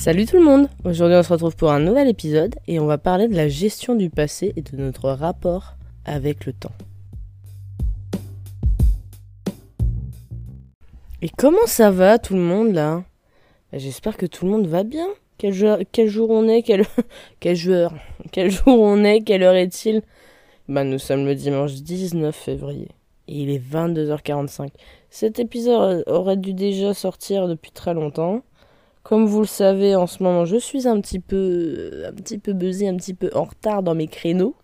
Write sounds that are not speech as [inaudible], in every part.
Salut tout le monde Aujourd'hui on se retrouve pour un nouvel épisode et on va parler de la gestion du passé et de notre rapport avec le temps. Et comment ça va tout le monde là? Bah, J'espère que tout le monde va bien. Quel, jour on est? Quel, quel joueur? Quel jour on est? [laughs] Quelle heure est-il? Bah nous sommes le dimanche 19 février. Et il est 22h45. Cet épisode aurait dû déjà sortir depuis très longtemps. Comme vous le savez, en ce moment, je suis un petit peu, un petit peu buzzé, un petit peu en retard dans mes créneaux.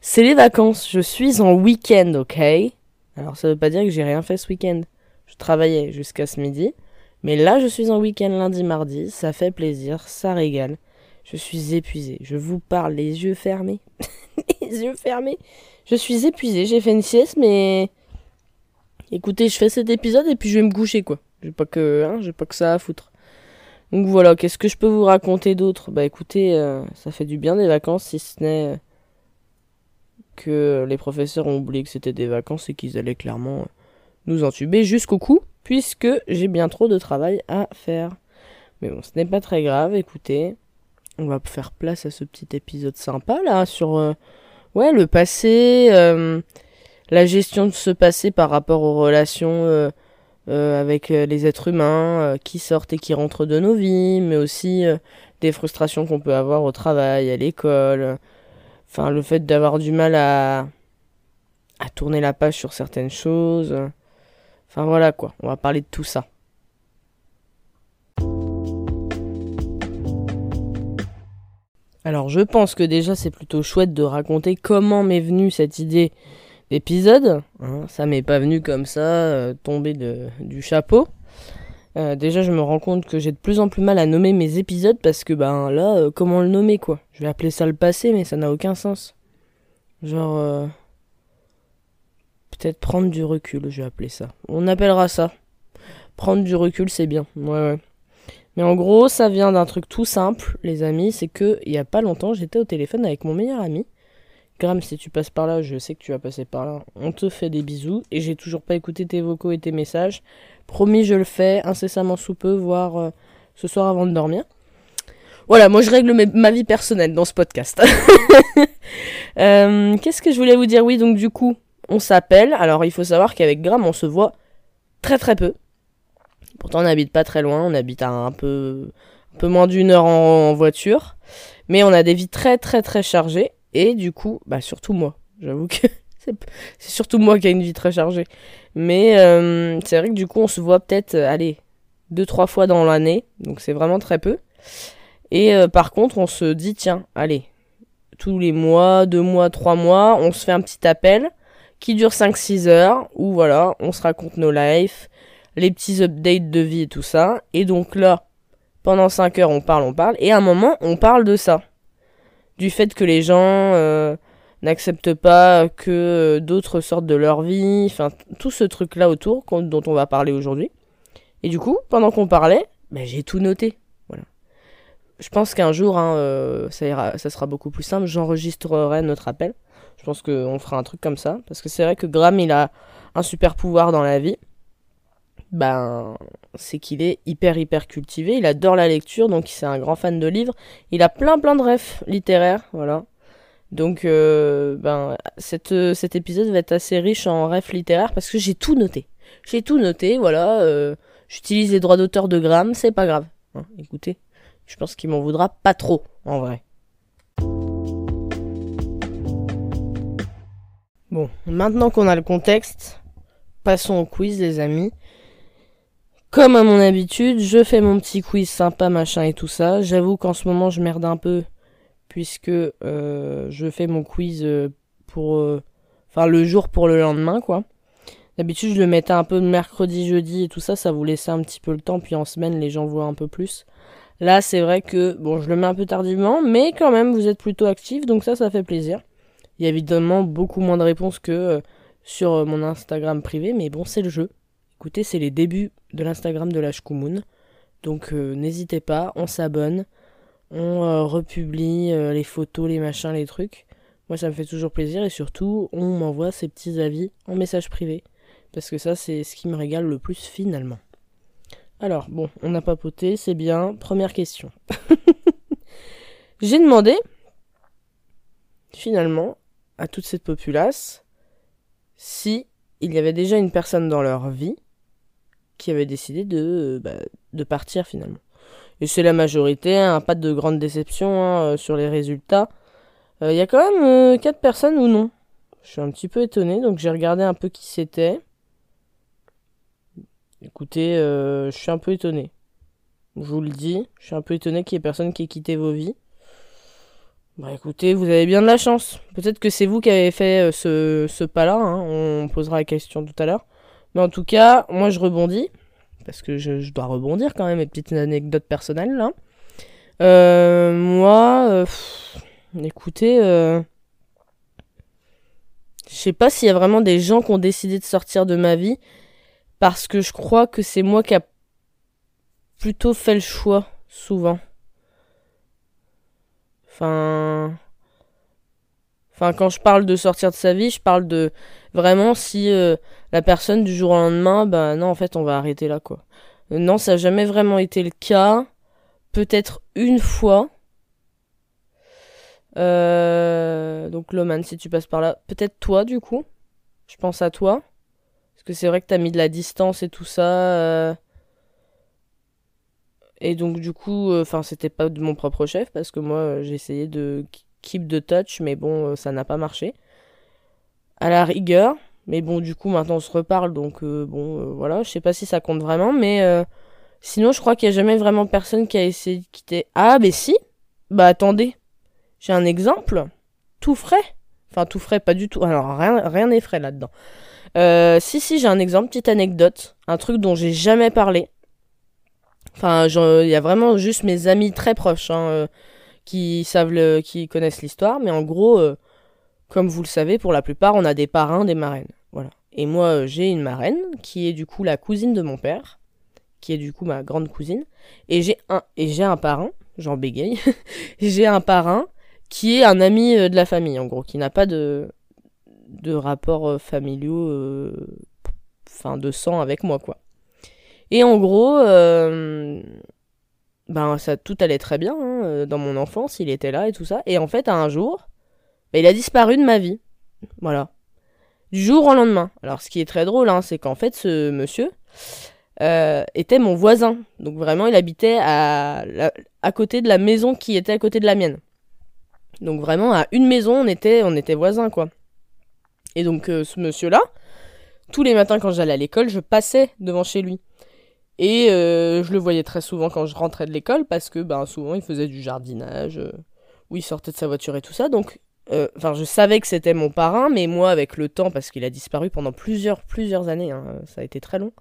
C'est les vacances. Je suis en week-end, ok? Alors, ça veut pas dire que j'ai rien fait ce week-end. Je travaillais jusqu'à ce midi. Mais là, je suis en week-end lundi, mardi. Ça fait plaisir, ça régale. Je suis épuisé. Je vous parle les yeux fermés. [laughs] les yeux fermés. Je suis épuisé. J'ai fait une sieste, mais. Écoutez, je fais cet épisode et puis je vais me coucher, quoi. J'ai pas que, hein, j'ai pas que ça à foutre. Donc voilà, qu'est-ce que je peux vous raconter d'autre? Bah écoutez, euh, ça fait du bien des vacances, si ce n'est que les professeurs ont oublié que c'était des vacances et qu'ils allaient clairement nous entuber jusqu'au cou, puisque j'ai bien trop de travail à faire. Mais bon, ce n'est pas très grave, écoutez, on va faire place à ce petit épisode sympa là sur euh, le passé, euh, la gestion de ce passé par rapport aux relations euh, avec euh, les êtres humains euh, qui sortent et qui rentrent de nos vies, mais aussi des frustrations qu'on peut avoir au travail, à l'école. Enfin, le fait d'avoir du mal à, à tourner la page sur certaines choses. Enfin voilà quoi, on va parler de tout ça. Alors je pense que déjà c'est plutôt chouette de raconter comment m'est venue cette idée épisode. Hein, ça m'est pas venu comme ça, euh, tomber de, du chapeau. Euh, déjà, je me rends compte que j'ai de plus en plus mal à nommer mes épisodes parce que, ben là, euh, comment le nommer quoi? Je vais appeler ça le passé, mais ça n'a aucun sens. Genre. Peut-être prendre du recul, je vais appeler ça. On appellera ça. Prendre du recul, c'est bien. Ouais, ouais. Mais en gros, ça vient d'un truc tout simple, les amis. C'est que, il y a pas longtemps, j'étais au téléphone avec mon meilleur ami. Graham, si tu passes par là, je sais que tu vas passer par là. On te fait des bisous. Et j'ai toujours pas écouté tes vocaux et tes messages. Promis, je le fais incessamment sous peu, voire euh, ce soir avant de dormir. Voilà, moi je règle ma vie personnelle dans ce podcast. [laughs] Euh, qu'est-ce que je voulais vous dire? Oui, donc du coup, on s'appelle. Alors il faut savoir qu'avec Graham, on se voit très très peu. Pourtant, on n'habite pas très loin. On habite à un peu, un peu moins d'une heure en voiture. Mais on a des vies très très très chargées. Et du coup, bah surtout moi. J'avoue que [laughs] c'est surtout moi qui ai une vie très chargée. Mais euh, c'est vrai que du coup, on se voit peut-être, euh, allez, deux, trois fois dans l'année. Donc c'est vraiment très peu. Et euh, par contre, on se dit, tiens, allez, tous les mois, deux mois, trois mois, on se fait un petit appel qui dure 5-6 heures, où voilà, on se raconte nos lives, les petits updates de vie et tout ça. Et donc là, pendant 5 heures, on parle, on parle, et à un moment, on parle de ça du fait que les gens euh, n'acceptent pas que euh, d'autres sortent de leur vie, enfin tout ce truc là autour dont on va parler aujourd'hui. Et du coup, pendant qu'on parlait, ben, j'ai tout noté. Voilà. Je pense qu'un jour, hein, euh, ça sera beaucoup plus simple. J'enregistrerai notre appel. Je pense qu'on fera un truc comme ça. Parce que c'est vrai que Graham, il a un super pouvoir dans la vie ben, c'est qu'il est hyper hyper cultivé. Il adore la lecture, donc c'est un grand fan de livres. Il a plein plein de rêves littéraires, voilà. Donc, euh, ben, cette, cet épisode va être assez riche en rêves littéraires parce que j'ai tout noté. J'ai tout noté, voilà. Euh, J'utilise les droits d'auteur de Graham, c'est pas grave. Hein, écoutez, je pense qu'il m'en voudra pas trop, en vrai. Bon, maintenant qu'on a le contexte, passons au quiz, les amis. Comme à mon habitude, je fais mon petit quiz sympa, machin et tout ça. J'avoue qu'en ce moment, je merde un peu, puisque euh, je fais mon quiz euh, pour... Euh, enfin, le jour pour le lendemain, quoi. D'habitude, je le mettais un peu mercredi, jeudi et tout ça, ça vous laissait un petit peu le temps, puis en semaine, les gens voient un peu plus. Là, c'est vrai que, bon, je le mets un peu tardivement, mais quand même, vous êtes plutôt actifs, donc ça, ça fait plaisir. Il y a évidemment beaucoup moins de réponses que sur mon Instagram privé, mais bon, c'est le jeu. Écoutez, c'est les débuts de l'Instagram de la Shkumun. Donc euh, n'hésitez pas, on s'abonne, on euh, republie euh, les photos, les machins, les trucs. Moi ça me fait toujours plaisir et surtout on m'envoie ces petits avis en message privé. Parce que ça c'est ce qui me régale le plus finalement. Alors, bon, on a papoté, c'est bien. Première question. [laughs] J'ai demandé, finalement, à toute cette populace, si il y avait déjà une personne dans leur vie qui avait décidé de, euh, bah, de partir finalement. Et c'est la majorité, hein, pas de grande déception hein, euh, sur les résultats. Euh, il y a quand même 4 personnes ou non. Je suis un petit peu étonné, donc j'ai regardé un peu qui c'était. Écoutez, je suis un peu étonné. Je vous le dis, je suis un peu étonné qu'il y ait personne qui ait quitté vos vies. Bah écoutez, vous avez bien de la chance. Peut-être que c'est vous qui avez fait ce, ce pas-là, hein. on posera la question tout à l'heure. Mais en tout cas, moi je rebondis, parce que je, dois rebondir quand même, mes petites anecdotes personnelles là. Euh, moi, euh, écoutez, euh, je sais pas s'il y a vraiment des gens qui ont décidé de sortir de ma vie, parce que je crois que c'est moi qui a plutôt fait le choix, souvent. Enfin... Enfin, quand je parle de sortir de sa vie, je parle de vraiment si euh, la personne du jour au lendemain, bah non, en fait, on va arrêter là, quoi. non, ça n'a jamais vraiment été le cas. Peut-être une fois. Euh, donc, Loman, si tu passes par là. Peut-être toi, du coup. Je pense à toi. Parce que c'est vrai que t'as mis de la distance et tout ça. Euh. Et donc, du coup, enfin, c'était pas de mon propre chef, parce que moi, j'ai essayé de keep de touch, mais bon, euh, ça n'a pas marché. À la rigueur, mais bon, du coup, maintenant on se reparle, donc euh, bon, euh, voilà, je sais pas si ça compte vraiment, mais sinon, je crois qu'il y a jamais vraiment personne qui a essayé de quitter. Ah, mais si Bah attendez, j'ai un exemple, tout frais. Enfin, tout frais, pas du tout. Alors, rien rien n'est frais là-dedans. si, si, j'ai un exemple, petite anecdote, un truc dont j'ai jamais parlé. Enfin, il y a vraiment juste mes amis très proches, hein, qui savent qui connaissent l'histoire, mais en gros, euh, comme vous le savez, pour la plupart, on a des parrains, des marraines. Voilà. Et moi, euh, j'ai une marraine qui est du coup la cousine de mon père, qui est du coup ma grande cousine, et j'ai un et j'ai un parrain, j'en bégaye, [laughs] j'ai un parrain qui est un ami euh, de la famille, en gros, qui n'a pas de de rapports familiaux, enfin de sang avec moi, quoi. Et en gros, ben ça tout allait très bien hein, euh, dans mon enfance, il était là et tout ça. Et en fait, un jour, ben, il a disparu de ma vie. Voilà. Du jour au lendemain. Alors, ce qui est très drôle, hein, c'est qu'en fait, ce monsieur euh, était mon voisin. Donc, vraiment, il habitait à, à côté de la maison qui était à côté de la mienne. Donc, vraiment, à une maison, on était, on était voisins, quoi. Et donc, euh, ce monsieur-là, tous les matins quand j'allais à l'école, je passais devant chez lui. Et euh, je le voyais très souvent quand je rentrais de l'école parce que ben, souvent il faisait du jardinage, euh, ou il sortait de sa voiture et tout ça. Donc, euh, enfin, je savais que c'était mon parrain, mais moi, avec le temps, parce qu'il a disparu pendant plusieurs, plusieurs années, hein, ça a été très long.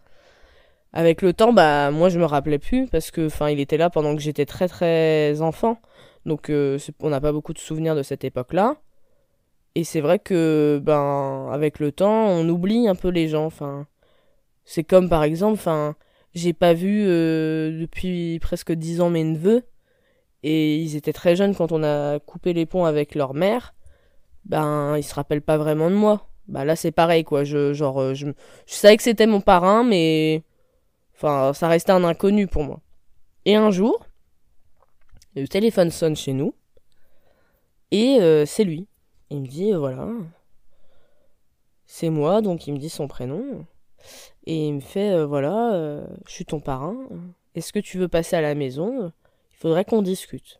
Avec le temps, bah, moi, je me rappelais plus parce que, enfin, il était là pendant que j'étais très, très enfant. Donc, on n'a pas beaucoup de souvenirs de cette époque-là. Et c'est vrai que, ben, avec le temps, on oublie un peu les gens. Enfin, c'est comme par exemple, enfin j'ai pas vu euh, depuis presque dix ans mes neveux. Et ils étaient très jeunes quand on a coupé les ponts avec leur mère. Ben, ils se rappellent pas vraiment de moi. Bah là, c'est pareil, quoi. Je, genre, euh, je, je savais que c'était mon parrain, mais. Enfin, ça restait un inconnu pour moi. Et un jour, le téléphone sonne chez nous. Et euh, c'est lui. Il me dit, voilà. C'est moi, donc il me dit son prénom. Et il me fait euh, voilà, euh, je suis ton parrain. Est-ce que tu veux passer à la maison? Il faudrait qu'on discute.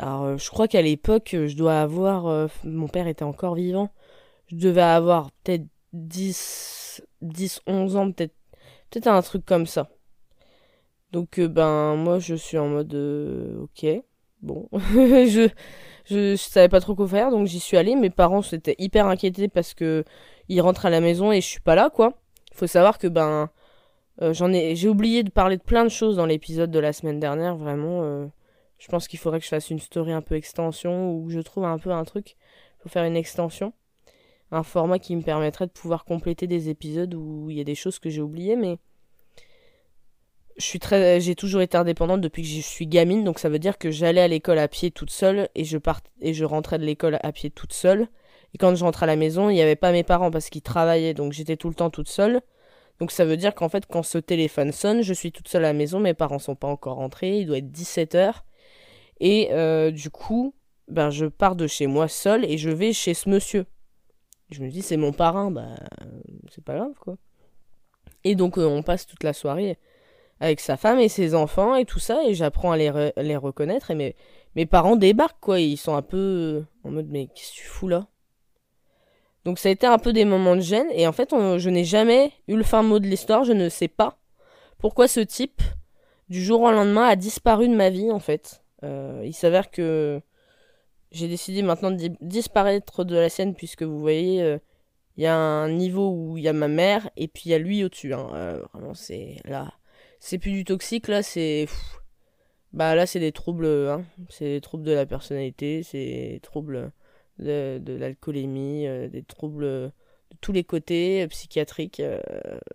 Alors, euh, je crois qu'à l'époque, je dois avoir. mon père était encore vivant. Je devais avoir peut-être 10, 10, 11 ans, peut-être peut-être un truc comme ça. Donc, ben, moi, je suis en mode. ok, bon. je, [laughs] je, je savais pas trop quoi faire, donc j'y suis allée. Mes parents s'étaient hyper inquiétés parce que il rentre à la maison et je suis pas là, quoi. Faut savoir que, ben, euh, j'en ai, j'ai oublié de parler de plein de choses dans l'épisode de la semaine dernière, vraiment. Euh, je pense qu'il faudrait que je fasse une story un peu extension ou que je trouve un peu un truc pour faire une extension. Un format qui me permettrait de pouvoir compléter des épisodes où il y a des choses que j'ai oubliées, mais j'ai toujours été indépendante depuis que je suis gamine, donc ça veut dire que j'allais à l'école à pied toute seule et je part, et je rentrais de l'école à pied toute seule. Et quand je rentrais à la maison, il n'y avait pas mes parents parce qu'ils travaillaient, donc j'étais tout le temps toute seule. Donc ça veut dire qu'en fait, quand ce téléphone sonne, je suis toute seule à la maison, mes parents sont pas encore rentrés, il doit être 17h. Et euh, du coup, ben, je pars de chez moi seule et je vais chez ce monsieur. Je me dis, c'est mon parrain, bah, c'est pas grave, quoi. Et donc, euh, on passe toute la soirée avec sa femme et ses enfants et tout ça, et j'apprends à les, les reconnaître. Et mes parents débarquent, quoi. Ils sont un peu en mode, mais qu'est-ce que tu fous là? Donc, ça a été un peu des moments de gêne, et en fait, je n'ai jamais eu le fin mot de l'histoire, je ne sais pas pourquoi ce type, du jour au lendemain, a disparu de ma vie, en fait. Euh, il s'avère que j'ai décidé maintenant de disparaître de la scène puisque vous voyez, euh, il y a un niveau où il y a ma mère et puis il y a lui au-dessus. Hein. Euh, vraiment, c'est là, c'est plus du toxique là, c'est bah là c'est des troubles, hein. c'est des troubles de la personnalité, c'est des troubles de, l'alcoolémie, euh, des troubles de tous les côtés psychiatriques,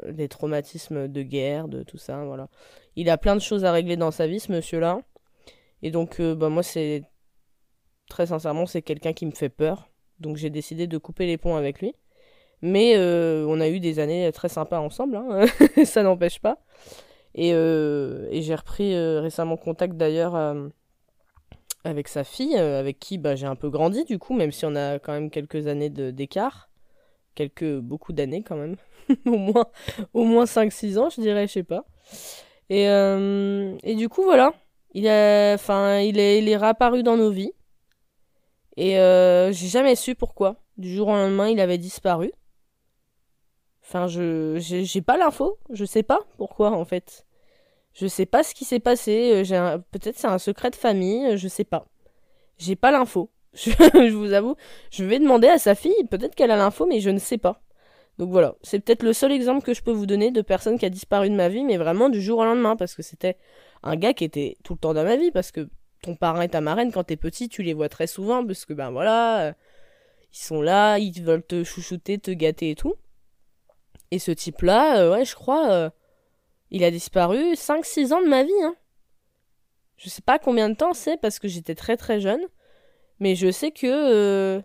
des traumatismes de guerre, de tout ça, voilà. Il a plein de choses à régler dans sa vie, ce monsieur-là. Et donc, bah, moi, c'est très sincèrement, c'est quelqu'un qui me fait peur. Donc j'ai décidé de couper les ponts avec lui. Mais euh, on a eu des années très sympas ensemble, hein. [laughs] ça n'empêche pas. Et, euh, j'ai repris euh, récemment contact d'ailleurs avec sa fille, avec qui bah, j'ai un peu grandi du coup, même si on a quand même quelques années d'écart. Quelques, beaucoup d'années quand même. [laughs] au moins, au moins 5-6 ans, je dirais, je sais pas. Et, et du coup, voilà. Il, a, il, est, il est réapparu dans nos vies. Et euh, j'ai jamais su pourquoi. Du jour au lendemain, il avait disparu. Enfin, je j'ai pas l'info. Je sais pas pourquoi en fait. Je sais pas ce qui s'est passé. Euh, peut-être c'est un secret de famille. Euh, je sais pas. J'ai pas l'info. [laughs] Je, vous avoue. Je vais demander à sa fille. Peut-être qu'elle a l'info, mais je ne sais pas. Donc voilà. C'est peut-être le seul exemple que je peux vous donner de personne qui a disparu de ma vie, mais vraiment du jour au lendemain, parce que c'était un gars qui était tout le temps dans ma vie, parce que ton parrain et ta marraine, quand t'es petit, tu les vois très souvent parce que ben voilà, euh, ils sont là, ils veulent te chouchouter, te gâter et tout. Et ce type-là, euh, ouais, je crois, il a disparu 5-6 ans de ma vie. Hein. Je sais pas combien de temps c'est parce que j'étais très très jeune, mais je sais que.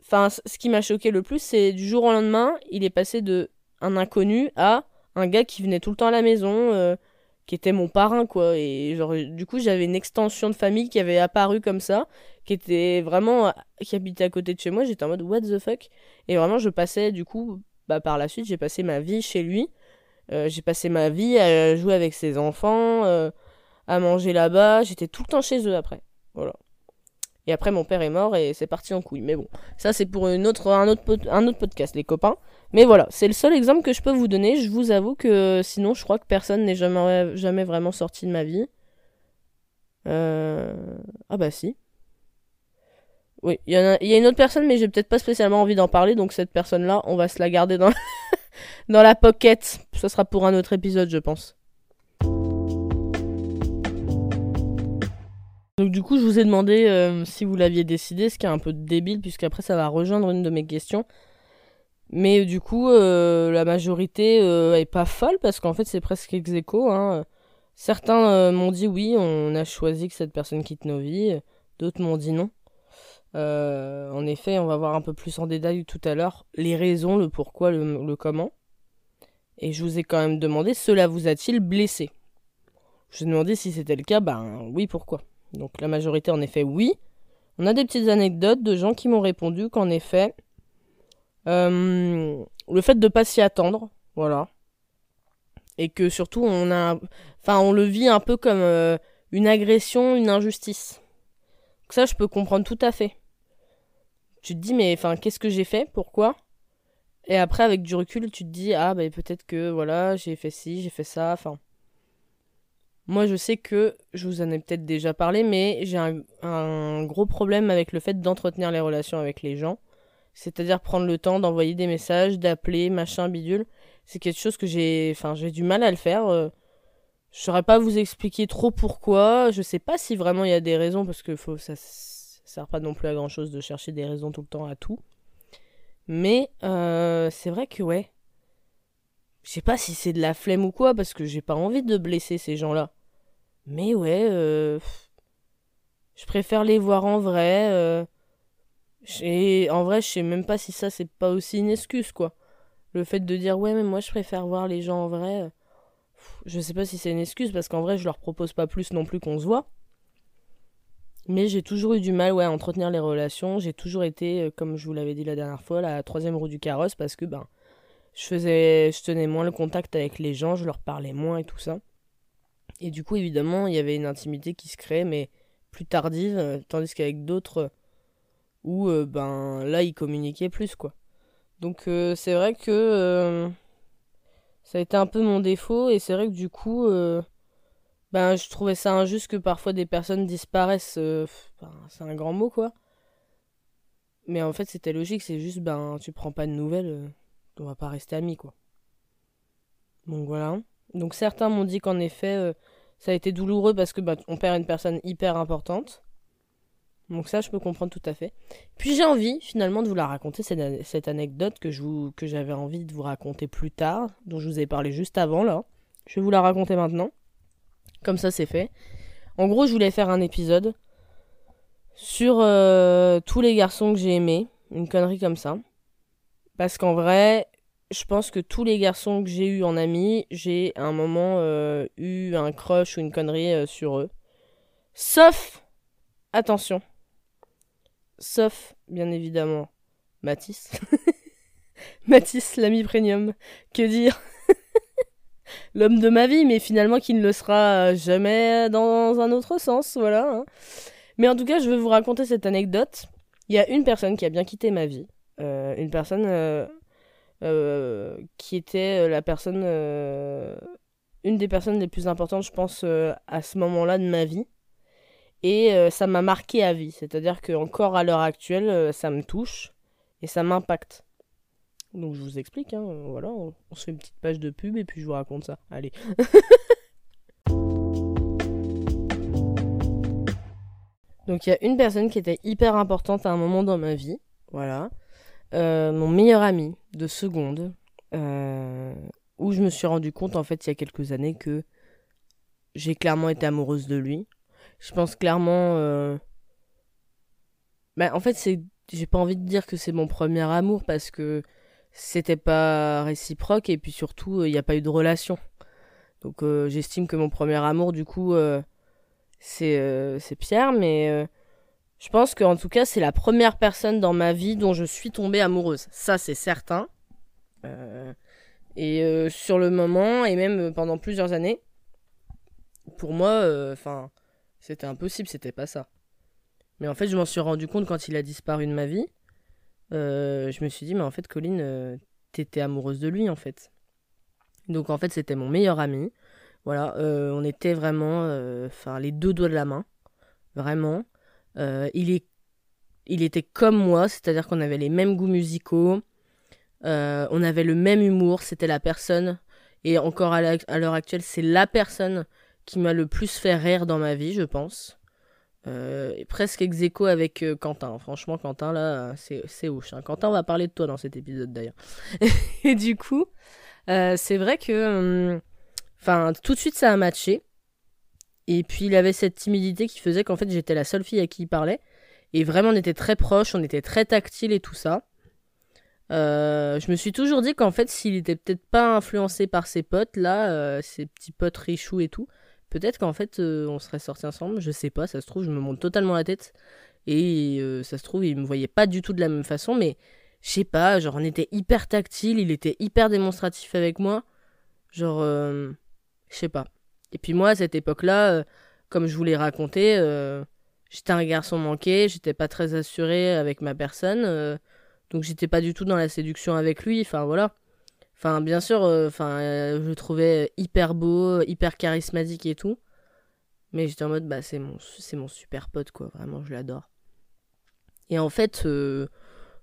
Enfin, ce qui m'a choqué le plus, c'est du jour au lendemain, il est passé de un inconnu à un gars qui venait tout le temps à la maison qui était mon parrain quoi et du coup j'avais une extension de famille qui avait apparu comme ça qui était vraiment qui habitait à côté de chez moi j'étais en mode what the fuck? Et vraiment je passais du coup bah par la suite j'ai passé ma vie chez lui euh, j'ai passé ma vie à jouer avec ses enfants euh, à manger là-bas j'étais tout le temps chez eux après voilà et après, mon père est mort et c'est parti en couille. Mais bon, ça c'est pour une autre, un, autre, podcast, les copains. Mais voilà, c'est le seul exemple que je peux vous donner. Je vous avoue que sinon, je crois que personne n'est jamais, vraiment sorti de ma vie. Euh... Ah bah si. Oui, il y, y a une autre personne, mais j'ai peut-être pas spécialement envie d'en parler. Donc cette personne-là, on va se la garder dans, dans la pocket. Ce sera pour un autre épisode, je pense. Donc du coup, je vous ai demandé euh, si vous l'aviez décidé, ce qui est un peu débile, puisqu'après ça va rejoindre une de mes questions. Mais du coup, euh, la majorité euh, est pas folle, parce qu'en fait c'est presque ex. Hein. Certains m'ont dit oui, on a choisi que cette personne quitte nos vies. D'autres m'ont dit non. en effet, on va voir un peu plus en détail tout à l'heure les raisons, le pourquoi, le comment. Et je vous ai quand même demandé, cela vous a-t-il blessé? Je vous ai demandé si c'était le cas, ben oui, pourquoi? Donc la majorité en effet oui. On a des petites anecdotes de gens qui m'ont répondu qu'en effet, euh, le fait de pas s'y attendre, voilà. Et que surtout on a, enfin on le vit un peu comme euh, une agression, une injustice. Ça je peux comprendre tout à fait. Tu te dis mais enfin qu'est-ce que j'ai fait, pourquoi? Et après avec du recul tu te dis ah bah peut-être que voilà j'ai fait ci, j'ai fait ça, enfin. Moi, je sais que, je vous en ai peut-être déjà parlé, mais j'ai un, gros problème avec le fait d'entretenir les relations avec les gens. C'est-à-dire prendre le temps d'envoyer des messages, d'appeler, machin, bidule. C'est quelque chose que j'ai, enfin, j'ai du mal à le faire. Euh. Je saurais pas vous expliquer trop pourquoi. Je sais pas si vraiment il y a des raisons, parce que faut, ça, ça sert pas non plus à grand chose de chercher des raisons tout le temps à tout. Mais euh, c'est vrai que ouais, je sais pas si c'est de la flemme ou quoi, parce que j'ai pas envie de blesser ces gens-là. Mais ouais, euh, je préfère les voir en vrai. Euh, en vrai, je sais même pas si ça c'est pas aussi une excuse, quoi. Le fait de dire ouais mais moi je préfère voir les gens en vrai, je sais pas si c'est une excuse parce qu'en vrai je leur propose pas plus non plus qu'on se voit. Mais j'ai toujours eu du mal ouais, à entretenir les relations. J'ai toujours été, euh, comme je vous l'avais dit la dernière fois, la troisième roue du carrosse parce que ben, je faisais, je tenais moins le contact avec les gens, je leur parlais moins et tout ça. Et du coup, évidemment, il y avait une intimité qui se créait, mais plus tardive, euh, tandis qu'avec d'autres, où euh, ben là, ils communiquaient plus, quoi. Donc c'est vrai que ça a été un peu mon défaut, et c'est vrai que du coup, ben, je trouvais ça injuste que parfois des personnes disparaissent. Euh, c'est un grand mot, quoi. Mais en fait, c'était logique, c'est juste, ben, tu prends pas de nouvelles, euh, on va pas rester amis, quoi. Donc voilà. Donc certains m'ont dit qu'en effet, euh, ça a été douloureux parce que ben, on perd une personne hyper importante. Donc ça, je peux comprendre tout à fait. Puis j'ai envie, finalement, de vous la raconter, cette, anecdote que, que j'avais envie de vous raconter plus tard, dont je vous ai parlé juste avant, là. Je vais vous la raconter maintenant. Comme ça, c'est fait. En gros, je voulais faire un épisode sur euh, tous les garçons que j'ai aimés. Une connerie comme ça. Parce qu'en vrai, je pense que tous les garçons que j'ai eu en amis, j'ai à un moment euh, eu un crush ou une connerie euh, sur eux. Sauf, attention, sauf, bien évidemment, Matisse. [laughs] Matisse, l'ami premium. Que dire? L'homme de ma vie, mais finalement qui ne le sera jamais dans un autre sens, voilà. Hein. Mais en tout cas, je vais vous raconter cette anecdote. Il y a une personne qui a bien quitté ma vie, euh, une personne euh, euh, qui était la personne, une des personnes les plus importantes, je pense, à ce moment-là de ma vie. Et ça m'a marqué à vie, c'est-à-dire que encore à l'heure actuelle, ça me touche et ça m'impacte. Donc je vous explique, hein, voilà, on, se fait une petite page de pub et puis je vous raconte ça. Allez. [laughs] Donc il y a une personne qui était hyper importante à un moment dans ma vie, voilà. Euh, mon meilleur ami de seconde, euh, où je me suis rendu compte en fait il y a quelques années que j'ai clairement été amoureuse de lui. Je pense clairement... Euh... Bah, en fait. J'ai pas envie de dire que c'est mon premier amour parce que c'était pas réciproque et puis surtout il euh, n'y a pas eu de relation. Donc euh, j'estime que mon premier amour du coup euh, c'est c'est Pierre mais je pense qu'en tout cas c'est la première personne dans ma vie dont je suis tombée amoureuse. Ça c'est certain. et sur le moment et même pendant plusieurs années pour moi enfin c'était impossible, c'était pas ça. Mais en fait, je m'en suis rendu compte quand il a disparu de ma vie. Euh, je me suis dit, mais en fait, Colline, euh, t'étais amoureuse de lui, en fait. Donc, en fait, c'était mon meilleur ami. Voilà, euh, on était vraiment, enfin, les deux doigts de la main. Vraiment. il, est, il était comme moi, c'est-à-dire qu'on avait les mêmes goûts musicaux. on avait le même humour. C'était la personne, et encore à l'heure actuelle, c'est la personne qui m'a le plus fait rire dans ma vie, je pense. Euh, presque ex aequo avec euh, Quentin. Franchement, Quentin, là, c'est, hoche. Hein. Quentin, on va parler de toi dans cet épisode d'ailleurs. [laughs] et du coup, euh, c'est vrai que. Hum, enfin, tout de suite, ça a matché. Et puis, il avait cette timidité qui faisait qu'en fait, j'étais la seule fille à qui il parlait. Et vraiment, on était très proches, on était très tactiles et tout ça. je me suis toujours dit qu'en fait, s'il était peut-être pas influencé par ses potes, là, ses petits potes richoux et tout, Peut-être qu'en fait, euh, on serait sortis ensemble, je sais pas, ça se trouve, je me monte totalement la tête. Et euh, ça se trouve, il me voyait pas du tout de la même façon, mais je sais pas, genre, on était hyper tactile, il était hyper démonstratif avec moi. Genre, euh, je sais pas. Et puis moi, à cette époque-là, comme je vous l'ai raconté, j'étais un garçon manqué, j'étais pas très assuré avec ma personne, donc j'étais pas du tout dans la séduction avec lui, enfin voilà. Enfin, bien sûr, euh, enfin, euh, je le trouvais hyper beau, hyper charismatique et tout. Mais j'étais en mode, bah, c'est mon, c'est mon super pote, quoi. Vraiment, je l'adore. Et en fait, euh,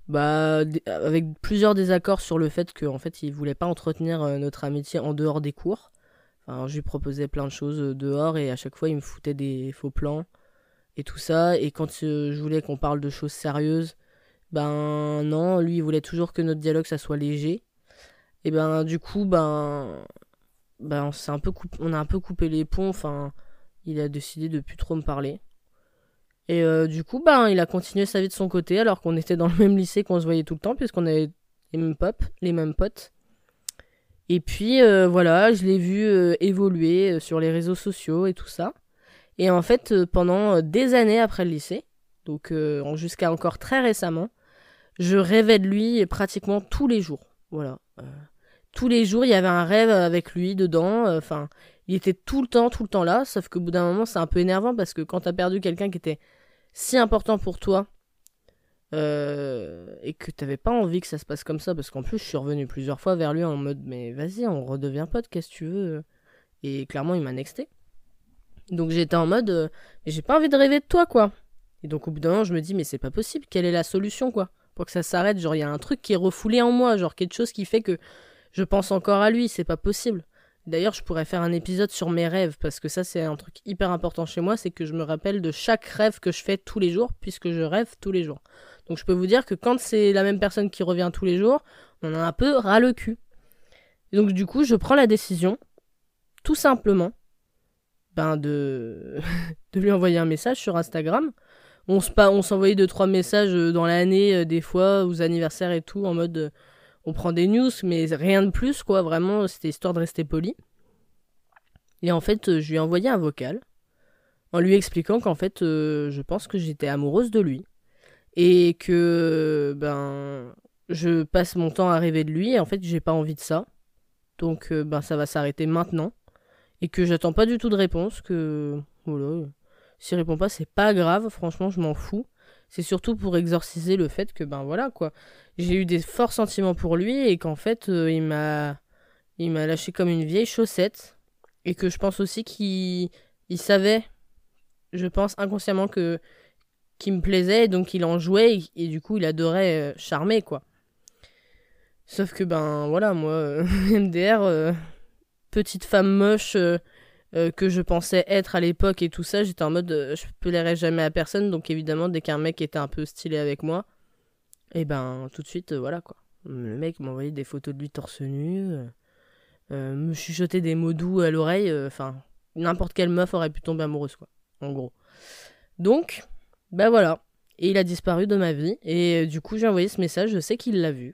bah, avec plusieurs désaccords sur le fait qu'en fait, il voulait pas entretenir notre amitié en dehors des cours. Enfin, je lui proposais plein de choses dehors et à chaque fois, il me foutait des faux plans et tout ça. Et quand je voulais qu'on parle de choses sérieuses, ben non, lui, il voulait toujours que notre dialogue, ça soit léger. Et ben du coup ben ben on un peu on a un peu coupé les ponts. Enfin, il a décidé de plus trop me parler. Et euh, du coup ben il a continué sa vie de son côté alors qu'on était dans le même lycée, qu'on se voyait tout le temps puisqu'on avait les mêmes pop, les mêmes potes. Et puis euh, voilà, je l'ai vu euh, évoluer sur les réseaux sociaux et tout ça. Et en fait, pendant des années après le lycée, donc jusqu'à encore très récemment, je rêvais de lui pratiquement tous les jours. Voilà. Tous les jours, il y avait un rêve avec lui dedans. Enfin, il était tout le temps, tout le temps là. Sauf qu'au bout d'un moment, c'est un peu énervant parce que quand t'as perdu quelqu'un qui était si important pour toi, euh, et que t'avais pas envie que ça se passe comme ça, parce qu'en plus je suis revenu plusieurs fois vers lui en mode mais vas-y, on redevient pote, qu'est-ce que tu veux Et clairement il m'a nexté. Donc j'étais en mode euh, j'ai pas envie de rêver de toi quoi. Et donc au bout d'un moment je me dis mais c'est pas possible, quelle est la solution quoi? Pour que ça s'arrête, genre il y a un truc qui est refoulé en moi, genre quelque chose qui fait que je pense encore à lui, c'est pas possible. D'ailleurs, je pourrais faire un épisode sur mes rêves, parce que ça, c'est un truc hyper important chez moi, c'est que je me rappelle de chaque rêve que je fais tous les jours, puisque je rêve tous les jours. Donc je peux vous dire que quand c'est la même personne qui revient tous les jours, on a un peu ras le cul. donc du coup, je prends la décision, tout simplement, ben de, [laughs] de lui envoyer un message sur Instagram. On s'envoyait deux trois messages euh, dans l'année, euh, des fois, aux anniversaires et tout, en mode euh, on prend des news, mais rien de plus, quoi. Vraiment, c'était histoire de rester poli. Et en fait, je lui ai envoyé un vocal en lui expliquant qu'en fait, je pense que j'étais amoureuse de lui. Et que ben je passe mon temps à rêver de lui et en fait j'ai pas envie de ça. Donc euh, ben ça va s'arrêter maintenant. Et que j'attends pas du tout de réponse que voilà s'il répond pas c'est pas grave. Franchement je m'en fous c'est surtout pour exorciser le fait que ben voilà quoi j'ai eu des forts sentiments pour lui et qu'en fait euh, il m'a il m'a lâché comme une vieille chaussette et que je pense aussi qu'il il savait je pense inconsciemment que qui me plaisait, donc il en jouait, et, du coup il adorait euh, charmer, quoi. Sauf que, ben voilà, moi, euh, [laughs] MDR, petite femme moche que je pensais être à l'époque et tout ça, j'étais en mode je plairais jamais à personne, donc évidemment, dès qu'un mec était un peu stylé avec moi, et ben tout de suite, voilà quoi. Le mec m'envoyait des photos de lui torse nu, me chuchotait des mots doux à l'oreille, enfin, n'importe quelle meuf aurait pu tomber amoureuse, quoi, en gros. Donc, ben voilà. Et il a disparu de ma vie. Et euh, du coup, j'ai envoyé ce message. Je sais qu'il l'a vu.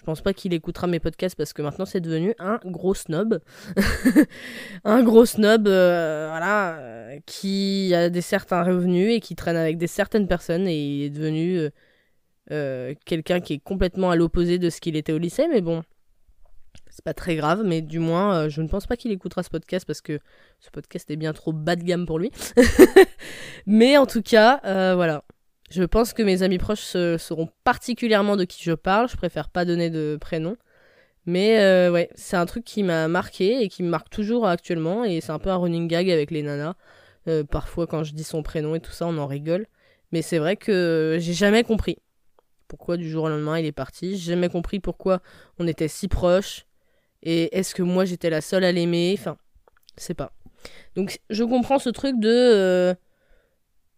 Je pense pas qu'il écoutera mes podcasts parce que maintenant c'est devenu un gros snob. [laughs] un gros snob, euh, voilà, euh, qui a des certains revenus et qui traîne avec des certaines personnes et il est devenu quelqu'un qui est complètement à l'opposé de ce qu'il était au lycée. Mais bon, c'est pas très grave, mais du moins, je ne pense pas qu'il écoutera ce podcast parce que ce podcast est bien trop bas de gamme pour lui. [laughs] mais en tout cas, euh, voilà. Je pense que mes amis proches seront particulièrement de qui je parle. Je préfère pas donner de prénom. Mais euh, ouais, c'est un truc qui m'a marqué et qui me marque toujours actuellement. Et c'est un peu un running gag avec les nanas. Euh, parfois, quand je dis son prénom et tout ça, on en rigole. Mais c'est vrai que j'ai jamais compris pourquoi du jour au lendemain il est parti. J'ai jamais compris pourquoi on était si proches. Et est-ce que moi j'étais la seule à l'aimer? Enfin, c'est pas. Donc je comprends ce truc de euh,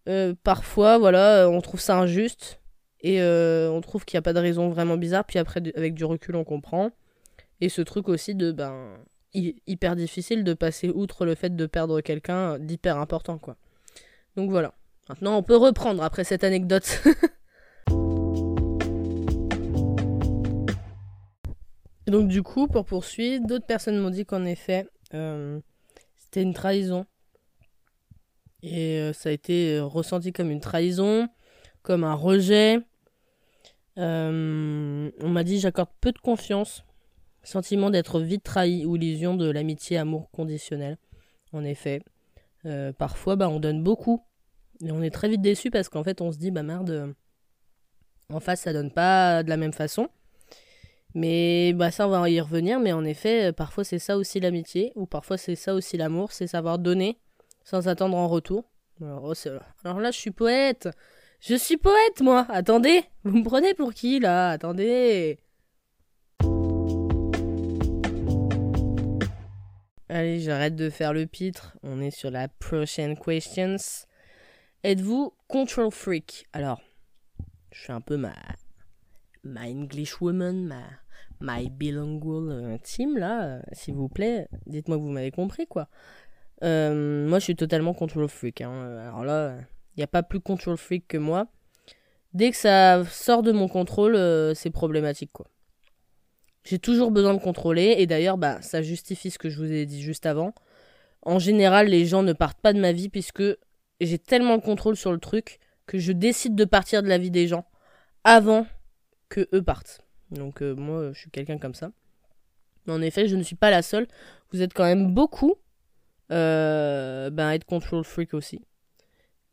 euh, parfois voilà on trouve ça injuste et euh, on trouve qu'il n'y a pas de raison vraiment bizarre puis après avec du recul on comprend et ce truc aussi de ben hyper difficile de passer outre le fait de perdre quelqu'un d'hyper important quoi. Donc voilà. Maintenant on peut reprendre après cette anecdote. [laughs] Donc du coup, pour poursuivre, d'autres personnes m'ont dit qu'en effet, euh, c'était une trahison. Et euh, ça a été euh, ressenti comme une trahison, comme un rejet. on m'a dit j'accorde peu de confiance, sentiment d'être vite trahi ou illusion de l'amitié amour conditionnel. En effet, parfois bah, on donne beaucoup et on est très vite déçu parce qu'en fait on se dit bah merde, en face ça donne pas de la même façon. Mais bah ça, on va y revenir. Mais en effet, euh, parfois c'est ça aussi l'amitié, ou parfois c'est ça aussi l'amour, c'est savoir donner sans attendre en retour. Alors, oh, Alors là, je suis poète. Je suis poète, moi. Attendez, vous me prenez pour qui là? Attendez. Allez, j'arrête de faire le pitre. On est sur la prochaine questions. Êtes-vous control freak? Alors, je suis un peu ma ma English woman, ma my bilingual euh, team là, euh, s'il vous plaît, dites-moi que vous m'avez compris quoi. Euh, moi je suis totalement control freak. Hein. Alors là, il n'y a pas plus control freak que moi. Dès que ça sort de mon contrôle, c'est problématique quoi. J'ai toujours besoin de contrôler, et d'ailleurs, bah, ça justifie ce que je vous ai dit juste avant. En général, les gens ne partent pas de ma vie puisque j'ai tellement de contrôle sur le truc que je décide de partir de la vie des gens avant que eux partent. Donc euh, moi, je suis quelqu'un comme ça. En effet, je ne suis pas la seule. Vous êtes quand même beaucoup euh, ben, à être control freak aussi.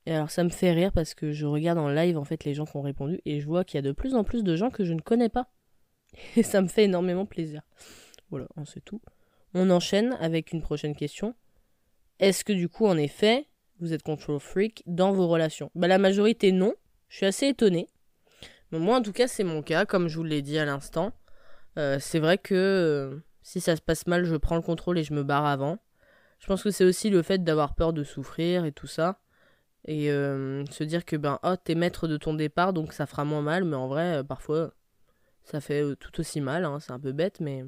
Et alors ça me fait rire parce que je regarde en live en fait les gens qui ont répondu et je vois qu'il y a de plus en plus de gens que je ne connais pas. [laughs] Et ça me fait énormément plaisir. Voilà, c'est tout. On enchaîne avec une prochaine question. Est-ce que du coup, en effet, vous êtes control freak dans vos relations? Bah, La majorité, non. Je suis assez étonnée. Mais moi, en tout cas, c'est mon cas, comme je vous l'ai dit à l'instant. Euh, c'est vrai que euh, si ça se passe mal, je prends le contrôle et je me barre avant. Je pense que c'est aussi le fait d'avoir peur de souffrir et tout ça. Et euh, se dire que, ben, oh, t'es maître de ton départ, donc ça fera moins mal. Mais en vrai, parfois, ça fait tout aussi mal. Hein, c'est un peu bête, mais.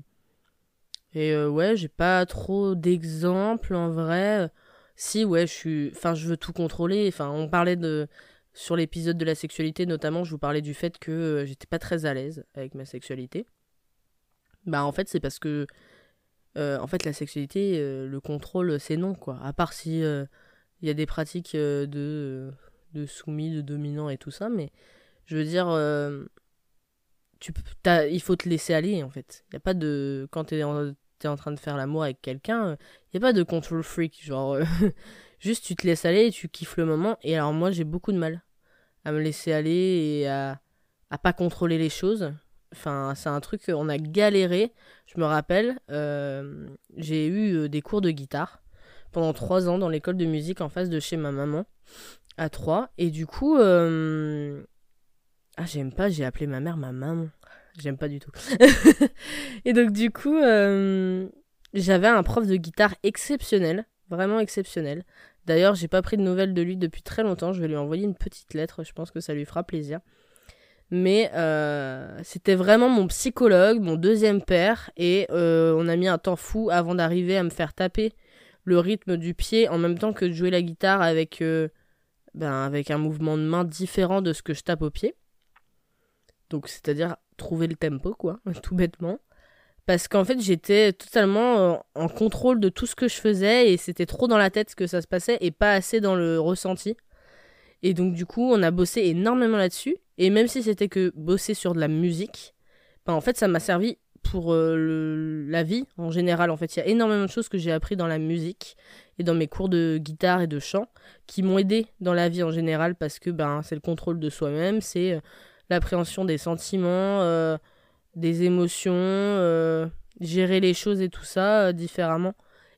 Et ouais, j'ai pas trop d'exemples en vrai. Si, ouais, je suis. Enfin, je veux tout contrôler. Enfin, on parlait de. Sur l'épisode de la sexualité, notamment, je vous parlais du fait que euh, j'étais pas très à l'aise avec ma sexualité. Bah, en fait, c'est parce que. Euh, en fait, la sexualité, euh, le contrôle, c'est non, quoi. À part si il y a des pratiques de, de soumis, de dominant et tout ça, mais je veux dire. tu, il faut te laisser aller, en fait. Il n'y a pas de. Quand tu es en t'es en train de faire l'amour avec quelqu'un, il n'y a pas de control freak. Genre, euh, [laughs] juste tu te laisses aller et tu kiffes le moment. Et alors, moi, j'ai beaucoup de mal à me laisser aller et à, à pas contrôler les choses. Enfin, c'est un truc, on a galéré. Je me rappelle, euh, j'ai eu euh, des cours de guitare pendant trois ans dans l'école de musique en face de chez ma maman, à Troyes. Et du coup, ah, j'aime pas, j'ai appelé ma mère ma maman. J'aime pas du tout. [laughs] et donc du coup, euh, j'avais un prof de guitare exceptionnel, vraiment exceptionnel. D'ailleurs, j'ai pas pris de nouvelles de lui depuis très longtemps. Je vais lui envoyer une petite lettre. Je pense que ça lui fera plaisir. Mais euh, c'était vraiment mon psychologue, mon deuxième père, et euh, on a mis un temps fou avant d'arriver à me faire taper le rythme du pied en même temps que de jouer la guitare avec, ben, avec un mouvement de main différent de ce que je tape au pied. Donc c'est-à-dire trouver le tempo, quoi, [laughs] tout bêtement. Parce qu'en fait, j'étais totalement euh, en contrôle de tout ce que je faisais et c'était trop dans la tête que ça se passait et pas assez dans le ressenti. Et donc, du coup, on a bossé énormément là-dessus. Et même si c'était que bosser sur de la musique, bah, en fait, ça m'a servi pour euh, la vie en général. En fait, il y a énormément de choses que j'ai appris dans la musique et dans mes cours de guitare et de chant qui m'ont aidé dans la vie en général parce que ben, c'est le contrôle de soi-même, c'est euh, l'appréhension des sentiments, euh, des émotions, gérer les choses et tout ça différemment.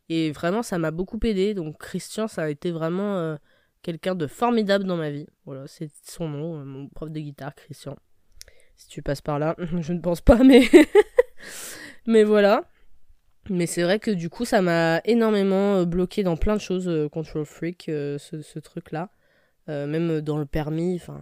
Et vraiment, ça m'a beaucoup aidé. Donc, Christian, ça a été vraiment quelqu'un de formidable dans ma vie. Voilà, c'est son nom, mon prof de guitare, Christian. Si tu passes par là, [laughs] je ne pense pas, mais. [laughs] mais voilà. Mais c'est vrai que du coup, ça m'a énormément bloqué dans plein de choses, Control Freak, ce, ce truc-là. même dans le permis, enfin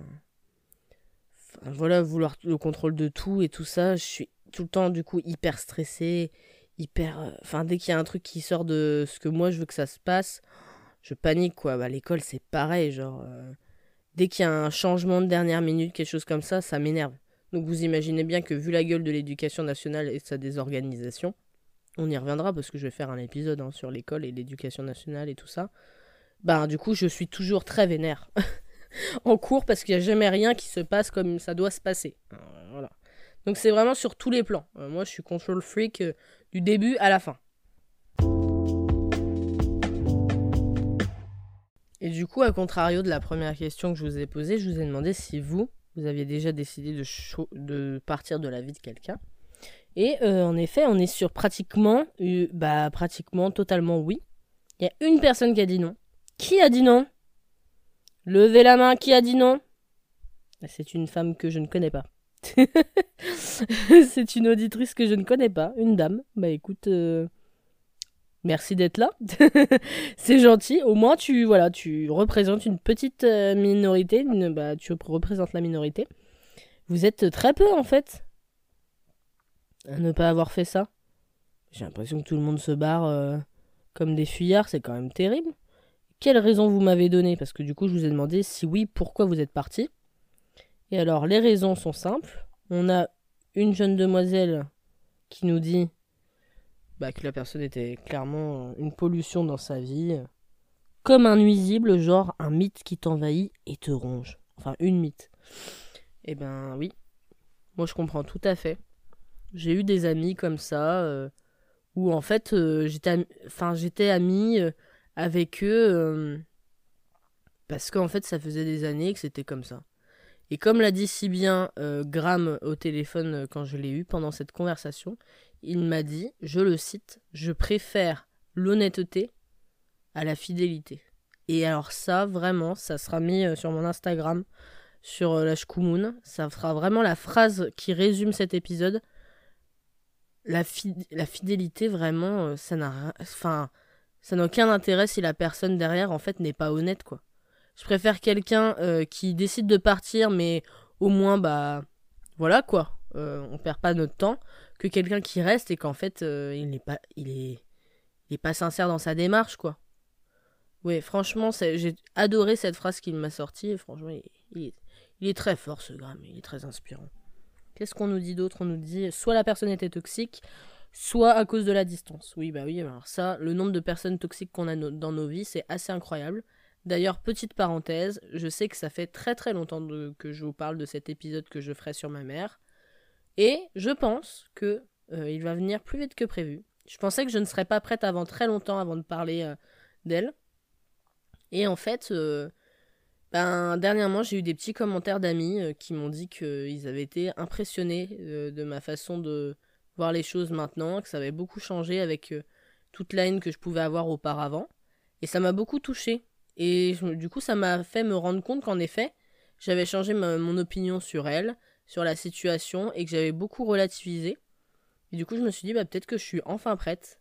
voilà, vouloir le contrôle de tout et tout ça, je suis tout le temps du coup hyper stressée, hyper. Euh, enfin, dès qu'il y a un truc qui sort de ce que moi je veux que ça se passe, je panique quoi. Bah, l'école c'est pareil, genre. Euh, dès qu'il y a un changement de dernière minute, quelque chose comme ça, ça m'énerve. Donc vous imaginez bien que vu la gueule de l'éducation nationale et sa désorganisation, on y reviendra parce que je vais faire un épisode hein, sur l'école et l'éducation nationale et tout ça. Bah du coup je suis toujours très vénère. [laughs] en cours parce qu'il n'y a jamais rien qui se passe comme ça doit se passer. Euh. Donc c'est vraiment sur tous les plans. Euh, moi je suis control freak du début à la fin. Et du coup, à contrario de la première question que je vous ai posée, je vous ai demandé si vous, vous aviez déjà décidé de, partir de la vie de quelqu'un. Et en effet, on est sur pratiquement, bah pratiquement totalement oui. Il y a une personne qui a dit non. Qui a dit non? Levez la main, qui a dit non? C'est une femme que je ne connais pas. [laughs] c'est une auditrice que je ne connais pas, une dame. Bah écoute, euh, merci d'être là. [laughs] c'est gentil. Au moins tu voilà, tu représentes une petite euh, minorité. bah tu représentes la minorité. Vous êtes très peu en fait à ne pas avoir fait ça. J'ai l'impression que tout le monde se barre euh, comme des fuyards. C'est quand même terrible. Quelle raison vous m'avez donné Parce que du coup, je vous ai demandé si oui, pourquoi vous êtes parti. Et alors, les raisons sont simples. On a une jeune demoiselle qui nous dit bah, que la personne était clairement une pollution dans sa vie, comme un nuisible, genre un mythe qui t'envahit et te ronge. Enfin, une mythe. Eh ben oui, moi je comprends tout à fait. J'ai eu des amis comme ça, euh, où en fait euh, j'étais enfin, j'étais amie euh, avec eux, parce qu'en fait ça faisait des années que c'était comme ça. Et comme l'a dit si bien Graham au téléphone quand je l'ai eu pendant cette conversation, il m'a dit, je le cite, je préfère l'honnêteté à la fidélité. Et alors ça, vraiment, ça sera mis euh, sur mon Instagram, sur euh, la Shkumun. Ça fera vraiment la phrase qui résume cet épisode. La, fidélité, vraiment, euh, ça n'a enfin, aucun intérêt si la personne derrière, en fait, n'est pas honnête, quoi. Je préfère quelqu'un qui décide de partir, mais au moins, bah, voilà, quoi. on perd pas notre temps, que quelqu'un qui reste et qu'en fait, il n'est pas, il est, il est pas sincère dans sa démarche, quoi. Oui, franchement, j'ai adoré cette phrase qu'il m'a sortie. Franchement, il, est, très fort ce gramme, il est très inspirant. Qu'est-ce qu'on nous dit d'autre? On nous dit soit la personne était toxique, soit à cause de la distance. Oui, bah oui, alors ça, le nombre de personnes toxiques qu'on a dans nos vies, c'est assez incroyable. D'ailleurs, petite parenthèse, je sais que ça fait très très longtemps que je vous parle de cet épisode que je ferai sur ma mère. Et je pense que euh, il va venir plus vite que prévu. Je pensais que je ne serais pas prête avant très longtemps avant de parler euh, d'elle. Et en fait, euh, ben, dernièrement, j'ai eu des petits commentaires d'amis qui m'ont dit qu'ils avaient été impressionnés de ma façon de voir les choses maintenant, que ça avait beaucoup changé avec toute la haine que je pouvais avoir auparavant. Et ça m'a beaucoup touché. Et du coup, ça m'a fait me rendre compte qu'en effet, j'avais changé mon opinion sur elle, sur la situation, et que j'avais beaucoup relativisé. Et du coup, je me suis dit, bah, peut-être que je suis enfin prête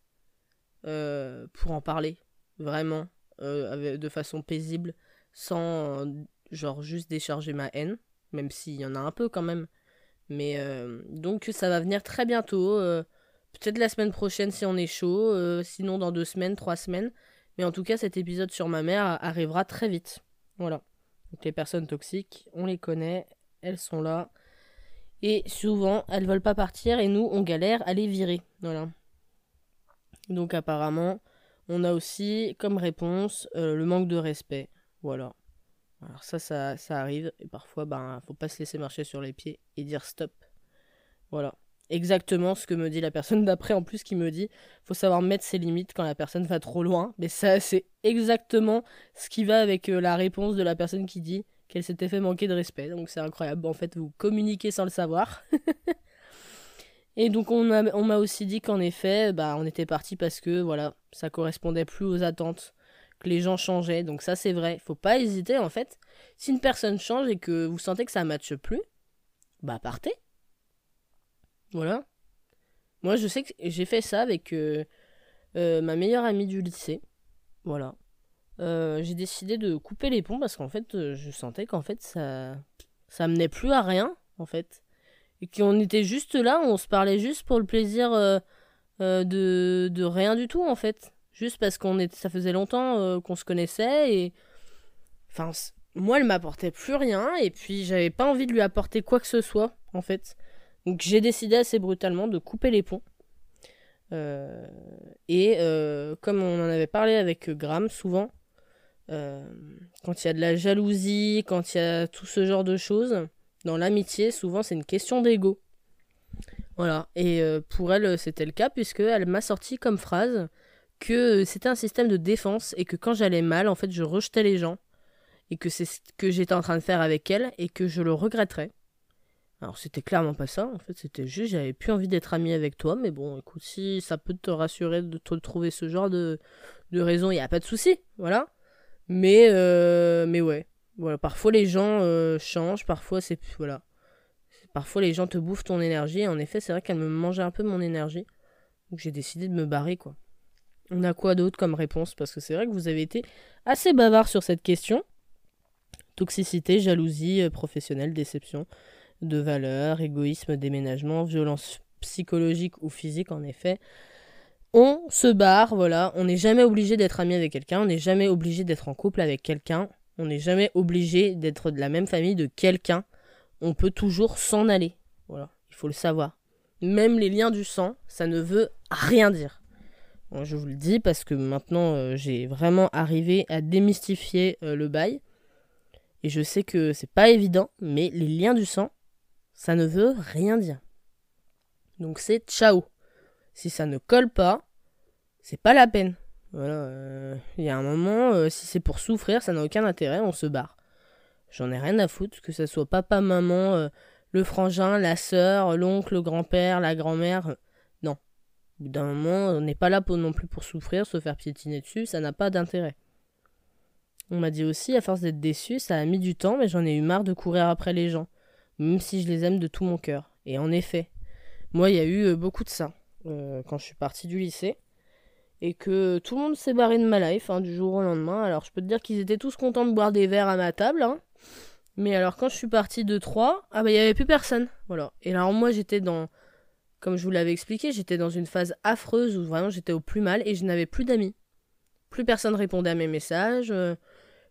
pour en parler, vraiment, euh, de façon paisible, sans genre juste décharger ma haine, même s'il y en a un peu quand même. Mais euh, donc ça va venir très bientôt, euh, peut-être la semaine prochaine si on est chaud, sinon dans deux semaines, trois semaines. Mais en tout cas, cet épisode sur ma mère arrivera très vite. Voilà. Donc les personnes toxiques, on les connaît, elles sont là. Et souvent, elles veulent pas partir et nous, on galère à les virer. Voilà. Donc apparemment, on a aussi comme réponse euh, le manque de respect. Voilà. Alors ça, ça, ça arrive. Et parfois, ben, faut pas se laisser marcher sur les pieds et dire stop. Voilà. Exactement ce que me dit la personne d'après en plus qui me dit faut savoir mettre ses limites quand la personne va trop loin. Mais ça, c'est exactement ce qui va avec euh, la réponse de la personne qui dit qu'elle s'était fait manquer de respect. Donc c'est incroyable. En fait, vous communiquez sans le savoir. [laughs] Et donc on m'a aussi dit qu'en effet, bah, on était parti parce que voilà, ça correspondait plus aux attentes, que les gens changeaient. Donc ça c'est vrai, faut pas hésiter en fait. Si une personne change et que vous sentez que ça matche plus, bah partez. Voilà. Moi je sais que j'ai fait ça avec euh, euh, ma meilleure amie du lycée. Voilà. Euh, j'ai décidé de couper les ponts parce qu'en fait je sentais qu'en fait ça ça menait plus à rien en fait et qu'on était juste là, on se parlait juste pour le plaisir de, de, rien du tout en fait. Juste parce qu'on est, ça faisait longtemps qu'on se connaissait et. Enfin, moi elle m'apportait plus rien et puis j'avais pas envie de lui apporter quoi que ce soit en fait. Donc j'ai décidé assez brutalement de couper les ponts. et comme on en avait parlé avec Graham souvent, quand il y a de la jalousie, quand il y a tout ce genre de choses, dans l'amitié, souvent, c'est une question d'ego. Voilà. Et euh, pour elle, c'était le cas, puisqu'elle m'a sorti comme phrase que c'était un système de défense et que quand j'allais mal, en fait, je rejetais les gens. Et que c'est ce que j'étais en train de faire avec elle et que je le regretterais. Alors, c'était clairement pas ça. En fait, c'était juste, j'avais plus envie d'être amie avec toi. Mais bon, écoute, si ça peut te rassurer de te trouver ce genre de, de raison, il n'y a pas de souci. Voilà. Mais, euh, mais ouais. Voilà, parfois les gens euh, changent, parfois c'est voilà. Parfois les gens te bouffent ton énergie et en effet, c'est vrai qu'elle me mangeait un peu mon énergie. Donc j'ai décidé de me barrer quoi. On a quoi d'autre comme réponse? Parce que c'est vrai que vous avez été assez bavard sur cette question. Toxicité, jalousie euh, professionnelle, déception de valeur, égoïsme, déménagement, violence psychologique ou physique en effet. On se barre, voilà, on n'est jamais obligé d'être ami avec quelqu'un, on n'est jamais obligé d'être en couple avec quelqu'un, on n'est jamais obligé d'être de la même famille de quelqu'un. On peut toujours s'en aller. Voilà, il faut le savoir. même les liens du sang, ça ne veut rien dire. je vous le dis parce que maintenant euh, j'ai vraiment arrivé à démystifier euh, le bail. Et je sais que c'est pas évident, mais les liens du sang, ça ne veut rien dire. Donc c'est ciao. Si ça ne colle pas, c'est pas la peine. Voilà, euh, il y a un moment, si c'est pour souffrir, ça n'a aucun intérêt, on se barre. J'en ai rien à foutre, que ça soit papa, maman, le frangin, la sœur, l'oncle, le grand-père, la grand-mère. Non. Au bout d'un moment, on n'est pas là pour, non plus pour souffrir, se faire piétiner dessus, ça n'a pas d'intérêt. On m'a dit aussi, à force d'être déçu, ça a mis du temps, mais j'en ai eu marre de courir après les gens, même si je les aime de tout mon cœur. Et en effet, moi, il y a eu euh, beaucoup de ça euh, quand je suis partie du lycée, et que tout le monde s'est barré de ma life hein, du jour au lendemain. Alors, je peux te dire qu'ils étaient tous contents de boire des verres à ma table, hein, mais alors quand je suis partie de 3, ah bah il y avait plus personne. Voilà. Et alors moi j'étais dans comme je vous l'avais expliqué, j'étais dans une phase affreuse où vraiment j'étais au plus mal et je n'avais plus d'amis. Plus personne répondait à mes messages, euh,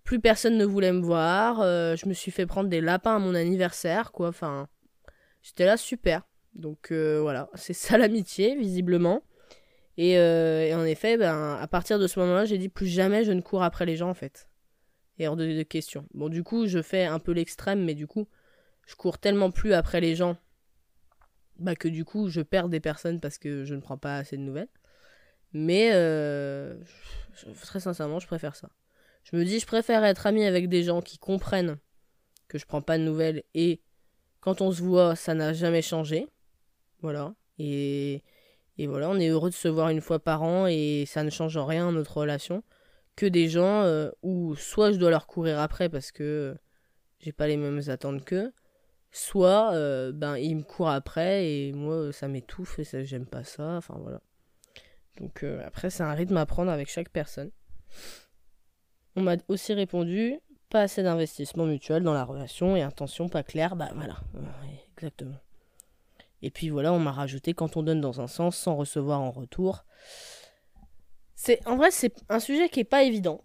plus personne ne voulait me voir, euh, je me suis fait prendre des lapins à mon anniversaire quoi, enfin j'étais là super. Donc euh, voilà, c'est ça [laughs] l'amitié visiblement. Et, et, en effet, ben, à partir de ce moment-là, j'ai dit plus jamais je ne cours après les gens en fait et hors de, question. Bon, du coup, je fais un peu l'extrême, mais du coup, je cours tellement plus après les gens bah, que du coup, je perds des personnes parce que je ne prends pas assez de nouvelles. Mais euh, très sincèrement, je préfère ça. Je me dis, je préfère être ami avec des gens qui comprennent que je prends pas de nouvelles et quand on se voit, ça n'a jamais changé. Voilà. Et, voilà, on est heureux de se voir une fois par an et ça ne change en rien notre relation que des gens euh, où soit je dois leur courir après parce que j'ai pas les mêmes attentes qu'eux, soit euh, ben ils me courent après et moi ça m'étouffe et j'aime pas ça, enfin voilà. Donc euh, après c'est un rythme à prendre avec chaque personne. On m'a aussi répondu pas assez d'investissement mutuel dans la relation et intention pas claire, bah voilà, exactement. Et puis voilà, on m'a rajouté quand on donne dans un sens sans recevoir en retour. C'est en vrai c'est un sujet qui est pas évident.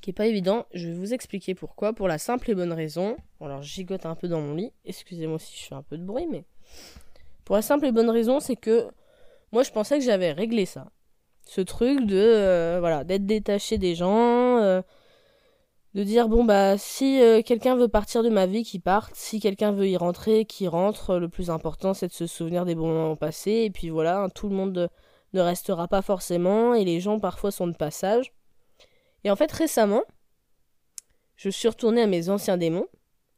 Qui est pas évident, je vais vous expliquer pourquoi pour la simple et bonne raison. Alors je gigote un peu dans mon lit, excusez-moi si je fais un peu de bruit mais pour la simple et bonne raison, c'est que moi je pensais que j'avais réglé ça. Ce truc de euh, voilà, d'être détaché des gens euh, de dire bon bah si euh, quelqu'un veut partir de ma vie qu'il parte, si quelqu'un veut y rentrer qu'il rentre, le plus important c'est de se souvenir des bons moments passés et puis voilà, hein, tout le monde ne restera pas forcément et les gens parfois sont de passage. Et en fait récemment, je suis retournée à mes anciens démons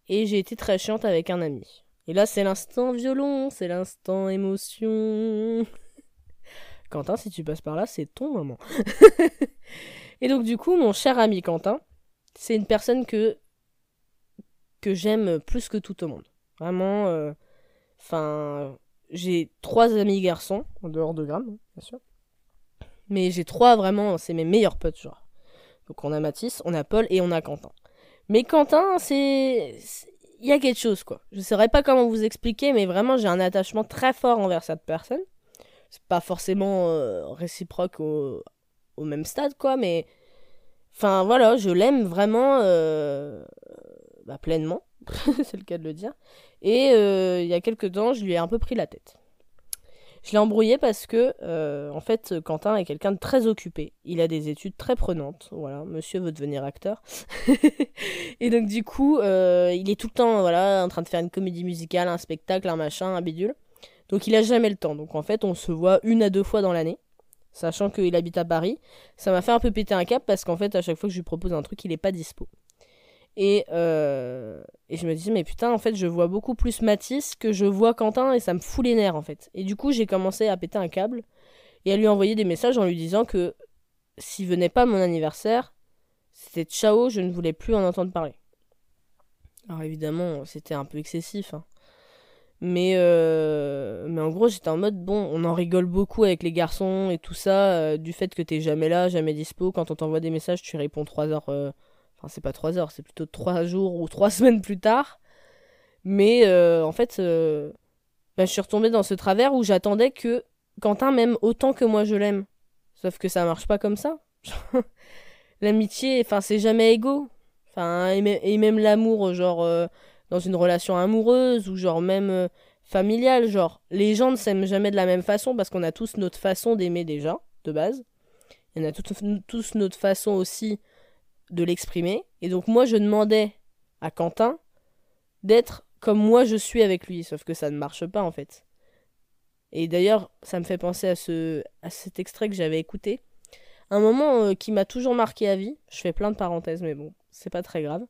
et j'ai été très chiante avec un ami. Et là c'est l'instant violon, c'est l'instant émotion. [laughs] Quentin, si tu passes par là, c'est ton moment. [laughs] et donc du coup, mon cher ami Quentin, c'est une personne que que j'aime plus que tout au monde. Vraiment, euh, enfin, j'ai trois amis garçons, en dehors de Gram, hein, bien sûr. Mais j'ai trois vraiment, c'est mes meilleurs potes, genre. Donc on a Mathis, on a Paul et on a Quentin. Mais Quentin, c'est. Il y a quelque chose, quoi. Je saurais pas comment vous expliquer, mais vraiment, j'ai un attachement très fort envers cette personne. C'est pas forcément euh, réciproque au... même stade, quoi, mais. Enfin, voilà, je l'aime vraiment euh... bah, pleinement. [laughs] c'est le cas de le dire. Et euh, il y a quelques temps, je lui ai un peu pris la tête. Je l'ai embrouillé parce que, en fait, Quentin est quelqu'un de très occupé. Il a des études très prenantes. Voilà, monsieur veut devenir acteur. [laughs] et donc, du coup, il est tout le temps, voilà, en train de faire une comédie musicale, un spectacle, un machin, un bidule. Donc, il a jamais le temps. Donc, en fait, on se voit une à deux fois dans l'année. Sachant qu'il habite à Paris. Ça m'a fait un peu péter un cap parce qu'en fait, à chaque fois que je lui propose un truc, il est pas dispo. Et, euh, et je me dis, mais putain, en fait, je vois beaucoup plus Matisse que je vois Quentin et ça me fout les nerfs, en fait. Et du coup, j'ai commencé à péter un câble et à lui envoyer des messages en lui disant que s'il venait pas mon anniversaire, c'était ciao, je ne voulais plus en entendre parler. Alors évidemment, c'était un peu excessif. Hein. Mais, euh, mais en gros, j'étais en mode, bon, on en rigole beaucoup avec les garçons et tout ça, euh, du fait que t'es jamais là, jamais dispo. Quand on t'envoie des messages, tu réponds 3 heures euh, Enfin, c'est pas trois heures, c'est plutôt trois jours ou trois [laughs] semaines plus tard. Mais en fait, bah, je suis retombée dans ce travers où j'attendais que Quentin m'aime autant que moi je l'aime. Sauf que ça marche pas comme ça. [laughs] L'amitié, enfin, c'est jamais égaux. Enfin, et même l'amour, genre, dans une relation amoureuse, ou genre même. familial, genre les gens ne s'aiment jamais de la même façon parce qu'on a tous notre façon d'aimer déjà, de base. Il y en a tous notre façon aussi de l'exprimer. Et donc moi je demandais à Quentin d'être comme moi je suis avec lui, sauf que ça ne marche pas en fait. Et d'ailleurs, ça me fait penser à, ce, à cet extrait que j'avais écouté. Un moment euh, qui m'a toujours marqué à vie. Je fais plein de parenthèses, mais bon, c'est pas très grave.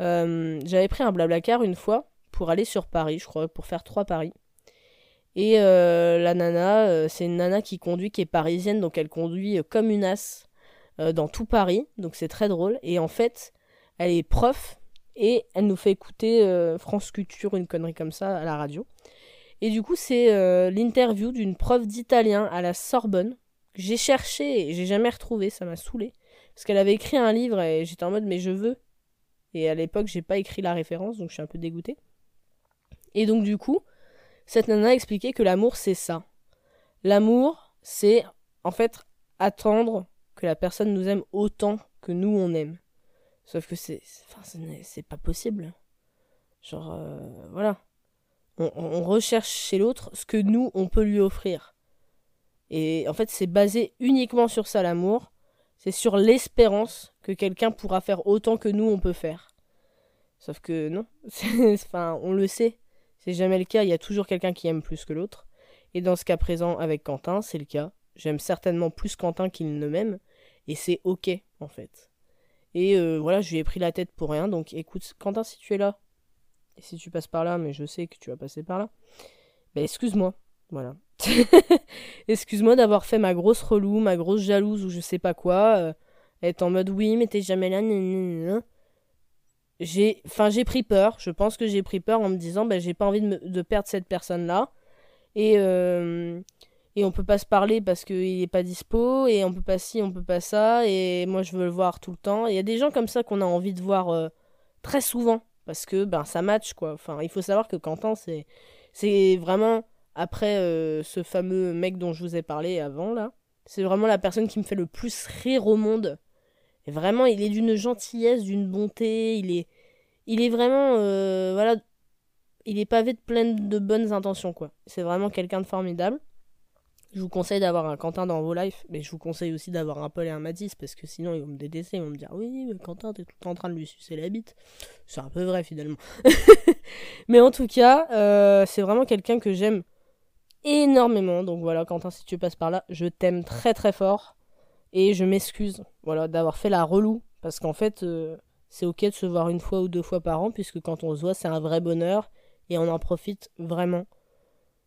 Euh, j'avais pris un blablacar une fois pour aller sur Paris, je crois, pour faire trois paris. Et euh, la nana, c'est une nana qui conduit, qui est parisienne, donc elle conduit comme une as dans tout Paris, donc c'est très drôle. Et en fait, elle est prof et elle nous fait écouter France Culture, une connerie comme ça, à la radio. Et du coup, c'est euh, l'interview d'une prof d'italien à la Sorbonne. J'ai cherché et j'ai jamais retrouvé, ça m'a saoulé. Parce qu'elle avait écrit un livre et j'étais en mode mais je veux. Et à l'époque, j'ai pas écrit la référence, donc je suis un peu dégoûtée. Et donc du coup, cette nana expliquait que l'amour c'est ça. L'amour, c'est en fait attendre que la personne nous aime autant que nous on aime. Sauf que c'est, enfin, c'est pas possible. Genre, euh, voilà on, recherche chez l'autre ce que nous, on peut lui offrir. Et en fait, c'est basé uniquement sur ça, l'amour. C'est sur l'espérance que quelqu'un pourra faire autant que nous, on peut faire. Sauf que non. [laughs] enfin, on le sait. C'est jamais le cas. Il y a toujours quelqu'un qui aime plus que l'autre. Et dans ce cas présent, avec Quentin, c'est le cas. J'aime certainement plus Quentin qu'il ne m'aime. Et c'est ok, en fait. Et euh, voilà, je lui ai pris la tête pour rien. Donc écoute, Quentin, si tu es là, et si tu passes par là, mais je sais que tu vas passer par là, ben excuse-moi. Voilà. [laughs] excuse-moi d'avoir fait ma grosse relou, ma grosse jalouse ou je sais pas quoi. Euh, être en mode oui, mais t'es jamais là. J'ai, enfin, j'ai pris peur. Je pense que j'ai pris peur en me disant, ben, j'ai pas envie de, perdre cette personne-là. Et, euh, et on peut pas se parler parce qu'il est pas dispo. Et on peut pas ci, on peut pas ça. Et moi, je veux le voir tout le temps. Il y a des gens comme ça qu'on a envie de voir euh, très souvent parce que ben ça match quoi. Enfin, il faut savoir que Quentin c'est c'est vraiment après euh, ce fameux mec dont je vous ai parlé avant là, c'est vraiment la personne qui me fait le plus rire au monde. Vraiment, il est d'une gentillesse, d'une bonté, il est il est vraiment euh, voilà, il est pavé de plein de bonnes intentions quoi. C'est vraiment quelqu'un de formidable. Je vous conseille d'avoir un Quentin dans vos lives, mais je vous conseille aussi d'avoir un Paul et un Matisse, parce que sinon ils vont me détester, ils vont me dire oui, mais Quentin, t'es tout le temps en train de lui sucer la bite. C'est un peu vrai finalement. [laughs] mais en tout cas, euh, c'est vraiment quelqu'un que j'aime énormément. Donc voilà, Quentin, si tu passes par là, je t'aime très très fort. Et je m'excuse voilà, d'avoir fait la relou, parce qu'en fait, euh, c'est ok de se voir une fois ou deux fois par an, puisque quand on se voit, c'est un vrai bonheur, et on en profite vraiment.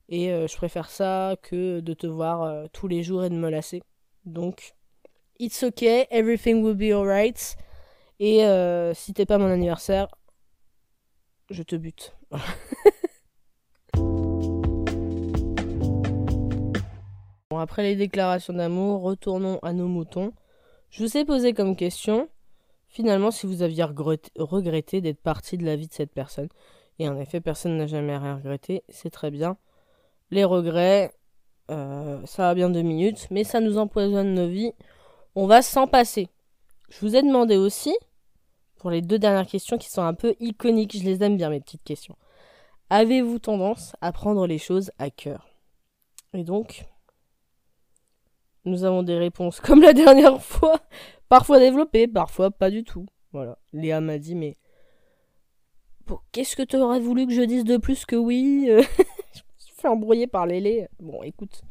Et euh, je préfère ça que de te voir euh, tous les jours et de me lasser. Donc, it's okay, everything will be alright. Et si t'es pas mon anniversaire, je te bute. [laughs] bon, après les déclarations d'amour, retournons à nos moutons. Je vous ai posé comme question, finalement, si vous aviez regretté d'être parti de la vie de cette personne. Et en effet, personne n'a jamais rien regretté, c'est très bien. Les regrets, euh, ça va bien deux minutes, mais ça nous empoisonne nos vies. On va s'en passer. Je vous ai demandé aussi, pour les deux dernières questions qui sont un peu iconiques, je les aime bien mes petites questions. Avez-vous tendance à prendre les choses à cœur? Et donc, nous avons des réponses [laughs] comme la dernière fois, parfois développées, parfois pas du tout. Voilà. Léa m'a dit, mais qu'est-ce que tu aurais voulu que je dise de plus que oui? [laughs] Fait embrouiller par Lélé. Bon, écoute,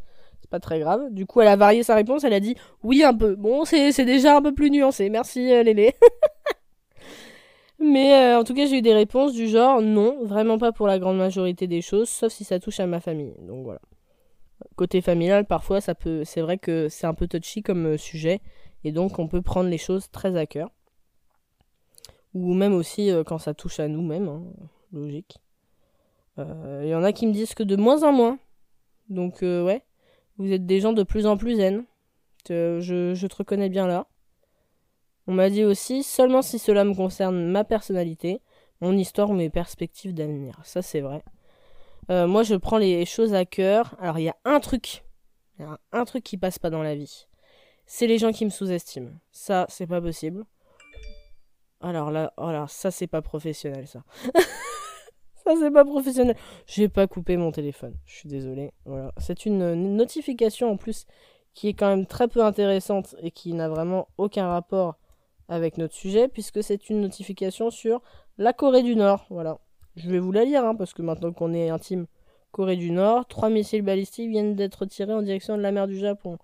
c'est pas très grave. Du coup, elle a varié sa réponse. Elle a dit oui, un peu. Bon, c'est déjà un peu plus nuancé. Merci, euh, Lélé. [laughs] Mais euh, en tout cas, j'ai eu des réponses du genre non, vraiment pas pour la grande majorité des choses, sauf si ça touche à ma famille. Donc voilà. Côté familial, parfois, ça peut, c'est vrai que c'est un peu touchy comme euh, sujet, et donc on peut prendre les choses très à cœur. Ou même aussi quand ça touche à nous-mêmes, hein, logique. Il euh, y en a qui me disent que de moins en moins. Donc euh, ouais, vous êtes des gens de plus en plus zen. Je, je te reconnais bien là. On m'a dit aussi seulement si cela me concerne ma personnalité, mon histoire ou mes perspectives d'avenir. Ça c'est vrai. Euh, moi je prends les choses à cœur. Alors il y a un truc, il y a un truc qui passe pas dans la vie. C'est les gens qui me sous-estiment. Ça c'est pas possible. Alors là, voilà, ça c'est pas professionnel ça. [laughs] Ça, c'est pas professionnel. J'ai pas coupé mon téléphone. Je suis désolé. Voilà. C'est une notification en plus qui est quand même très peu intéressante et qui n'a vraiment aucun rapport avec notre sujet, puisque c'est une notification sur la Corée du Nord. Voilà. Je vais vous la lire, hein, parce que maintenant qu'on est intime. Corée du Nord, trois missiles balistiques viennent d'être tirés en direction de la mer du Japon.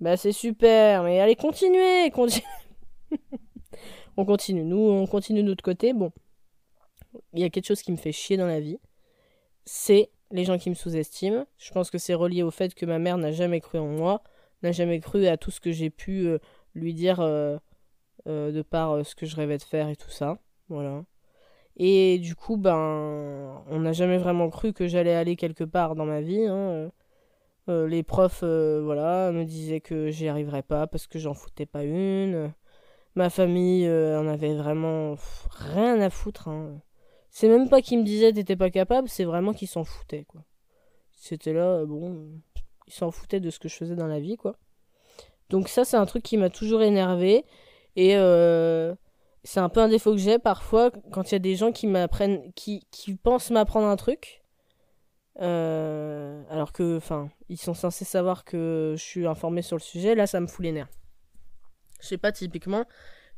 Bah c'est super, mais allez continuez, [laughs] on continue, nous on continue de notre côté. Bon, il y a quelque chose qui me fait chier dans la vie, c'est les gens qui me sous-estiment. Je pense que c'est relié au fait que ma mère n'a jamais cru en moi, n'a jamais cru à tout ce que j'ai pu euh, lui dire euh, euh, de par ce que je rêvais de faire et tout ça. Voilà. Et du coup, ben, on n'a jamais vraiment cru que j'allais aller quelque part dans ma vie. Hein. les profs, voilà, me disaient que j'y arriverais pas parce que j'en foutais pas une. Ma famille en avait vraiment rien à foutre. Hein. C'est même pas qu'ils me disaient t'étais pas capable, c'est vraiment qu'ils s'en foutaient, quoi. C'était là, bon, ils s'en foutaient de ce que je faisais dans la vie, quoi. Donc ça, c'est un truc qui m'a toujours énervé. Et euh, c'est un peu un défaut que j'ai parfois quand il y a des gens qui m'apprennent, qui, qui pensent m'apprendre un truc. Euh, alors que, enfin, ils sont censés savoir que je suis informé sur le sujet. Là, ça me fout les nerfs. Je sais pas, typiquement,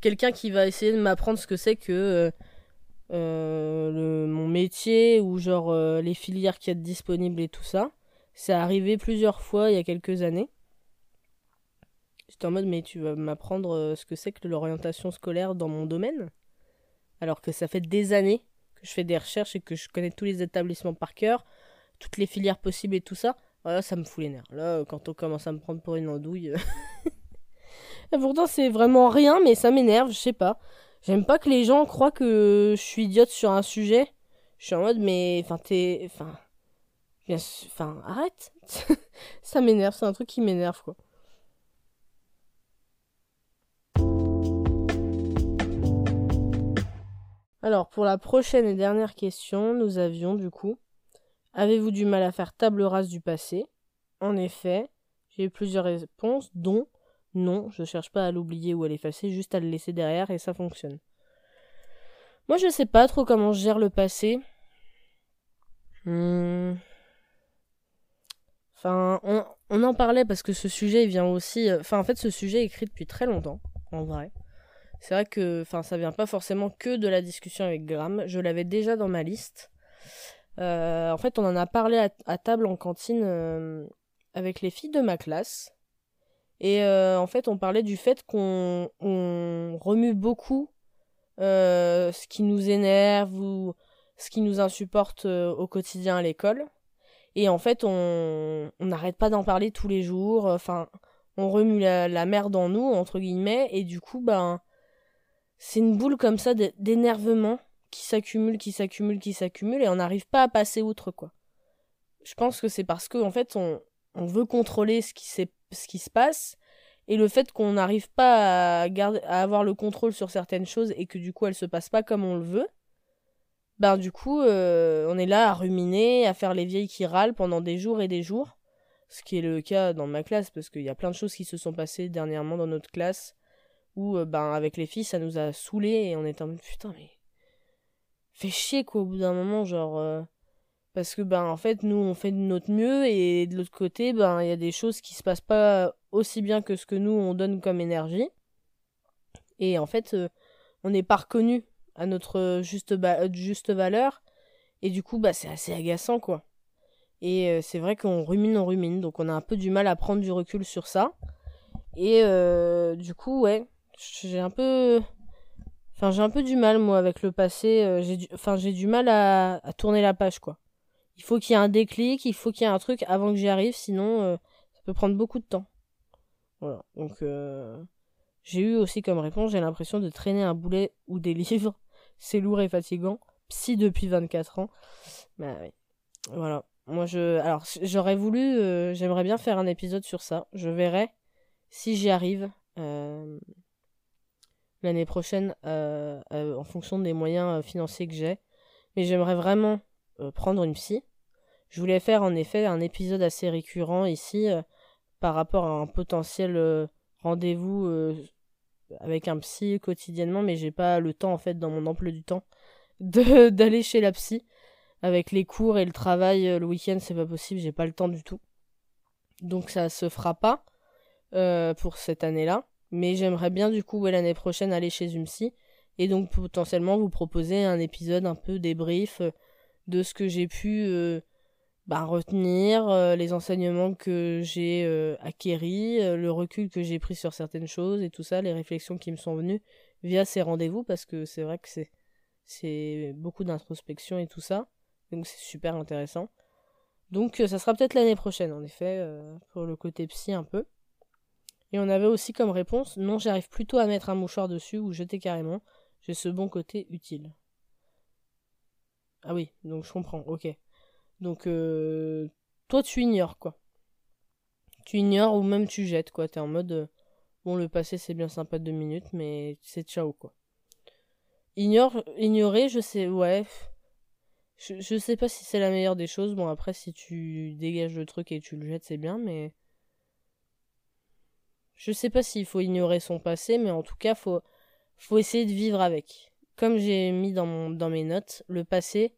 quelqu'un qui va essayer de m'apprendre ce que c'est que euh, euh, le, mon métier ou genre les filières qui sont disponibles et tout ça. C'est arrivé plusieurs fois il y a quelques années. J'étais en mode mais tu vas m'apprendre euh, ce que c'est que l'orientation scolaire dans mon domaine alors que ça fait des années que je fais des recherches et que je connais tous les établissements par cœur, toutes les filières possibles et tout ça. Voilà, ça me fout les nerfs. Là, quand on commence à me prendre pour une andouille. [laughs] et pourtant, c'est vraiment rien, mais ça m'énerve, je sais pas. J'aime pas que les gens croient que je suis idiote sur un sujet. Je suis en mode, mais. Enfin, t'es. Enfin. Enfin, arrête. [laughs] ça m'énerve, c'est un truc qui m'énerve, quoi. Alors, pour la prochaine et dernière question, nous avions du coup Avez-vous du mal à faire table rase du passé? En effet, j'ai eu plusieurs réponses, dont non, je cherche pas à l'oublier ou à l'effacer, juste à le laisser derrière et ça fonctionne. Moi, je sais pas trop comment je gère le passé. Hmm. Enfin, on, on, en parlait parce que ce sujet vient aussi. Euh, enfin, en fait, ce sujet est écrit depuis très longtemps, en vrai. C'est vrai que, enfin, ça vient pas forcément que de la discussion avec Graham. Je l'avais déjà dans ma liste. Euh, en fait, on en a parlé à, table en cantine euh, avec les filles de ma classe. Et euh, en fait, on parlait du fait qu'on remue beaucoup ce qui nous énerve ou ce qui nous insupporte au quotidien à l'école. Et en fait, on n'arrête pas d'en parler tous les jours. Enfin, on remue la, la, merde en nous, entre guillemets. Et du coup, ben, c'est une boule comme ça d'énervement qui s'accumule, qui s'accumule, qui s'accumule. Et on n'arrive pas à passer outre, quoi. Je pense que c'est parce qu'en en fait, on, veut contrôler ce qui, se passe et le fait qu'on n'arrive pas à, avoir le contrôle sur certaines choses et que du coup elles se passent pas comme on le veut, ben du coup euh, on est là à ruminer, à faire les vieilles qui râlent pendant des jours et des jours, ce qui est le cas dans ma classe parce qu'il y a plein de choses qui se sont passées dernièrement dans notre classe où euh, ben avec les filles ça nous a saoulés et on était en putain mais fait chier quoi au bout d'un moment genre euh, parce que ben en fait nous on fait de notre mieux et de l'autre côté ben il y a des choses qui se passent pas aussi bien que ce que nous on donne comme énergie. Et en fait euh, on n'est pas reconnu à notre juste juste valeur. Et du coup bah c'est assez agaçant quoi. Et c'est vrai qu'on rumine on rumine. Donc on a un peu du mal à prendre du recul sur ça. Et euh, du coup ouais j'ai un peu enfin j'ai un peu du mal moi avec le passé j'ai enfin j'ai du mal à tourner la page quoi il faut qu'il y ait un déclic, il faut qu'il y ait un truc avant que j'y arrive, sinon euh, ça peut prendre beaucoup de temps. Voilà, donc euh, j'ai eu aussi comme réponse, j'ai l'impression de traîner un boulet ou des [laughs] livres, c'est lourd et fatigant. Psy depuis 24 ans. Bah. Voilà. Moi je alors j'aurais voulu euh, j'aimerais bien faire un épisode sur ça. Je verrai si j'y arrive l'année prochaine en fonction des moyens financiers que j'ai. Mais j'aimerais vraiment prendre une psy je voulais faire en effet un épisode assez récurrent ici euh, par rapport à un potentiel euh, rendez-vous euh, avec un psy quotidiennement, mais j'ai pas le temps en fait dans mon emploi du temps [laughs] d'aller chez la psy. avec les cours et le travail euh, le week-end, c'est pas possible, j'ai pas le temps du tout. Donc ça se fera pas euh, pour cette année-là. Mais j'aimerais bien du coup l'année prochaine aller chez Umsi et donc potentiellement vous proposer un épisode un peu débrief euh, de ce que j'ai pu bah, retenir, les enseignements que j'ai acquéris, le recul que j'ai pris sur certaines choses et tout ça, les réflexions qui me sont venues via ces rendez-vous parce que c'est vrai que c'est beaucoup d'introspection et tout ça. Donc c'est super intéressant. Donc euh, ça sera peut-être l'année prochaine, en effet, euh, pour le côté psy un peu. Et on avait aussi comme réponse non, j'arrive plutôt à mettre un mouchoir dessus ou jeter carrément. J'ai ce bon côté utile. Ah oui, donc je comprends, ok. Donc euh, toi tu ignores quoi. Tu ignores ou même tu jettes quoi. T'es en mode bon le passé c'est bien sympa deux minutes mais c'est ciao quoi. Ignore, ignorer, je sais, ouais. Je, je sais pas si c'est la meilleure des choses. Bon, après, si tu dégages le truc et tu le jettes, c'est bien, mais. Je sais pas s'il faut ignorer son passé, mais en tout cas, faut, faut essayer de vivre avec. Comme j'ai mis dans, dans mes notes, le passé,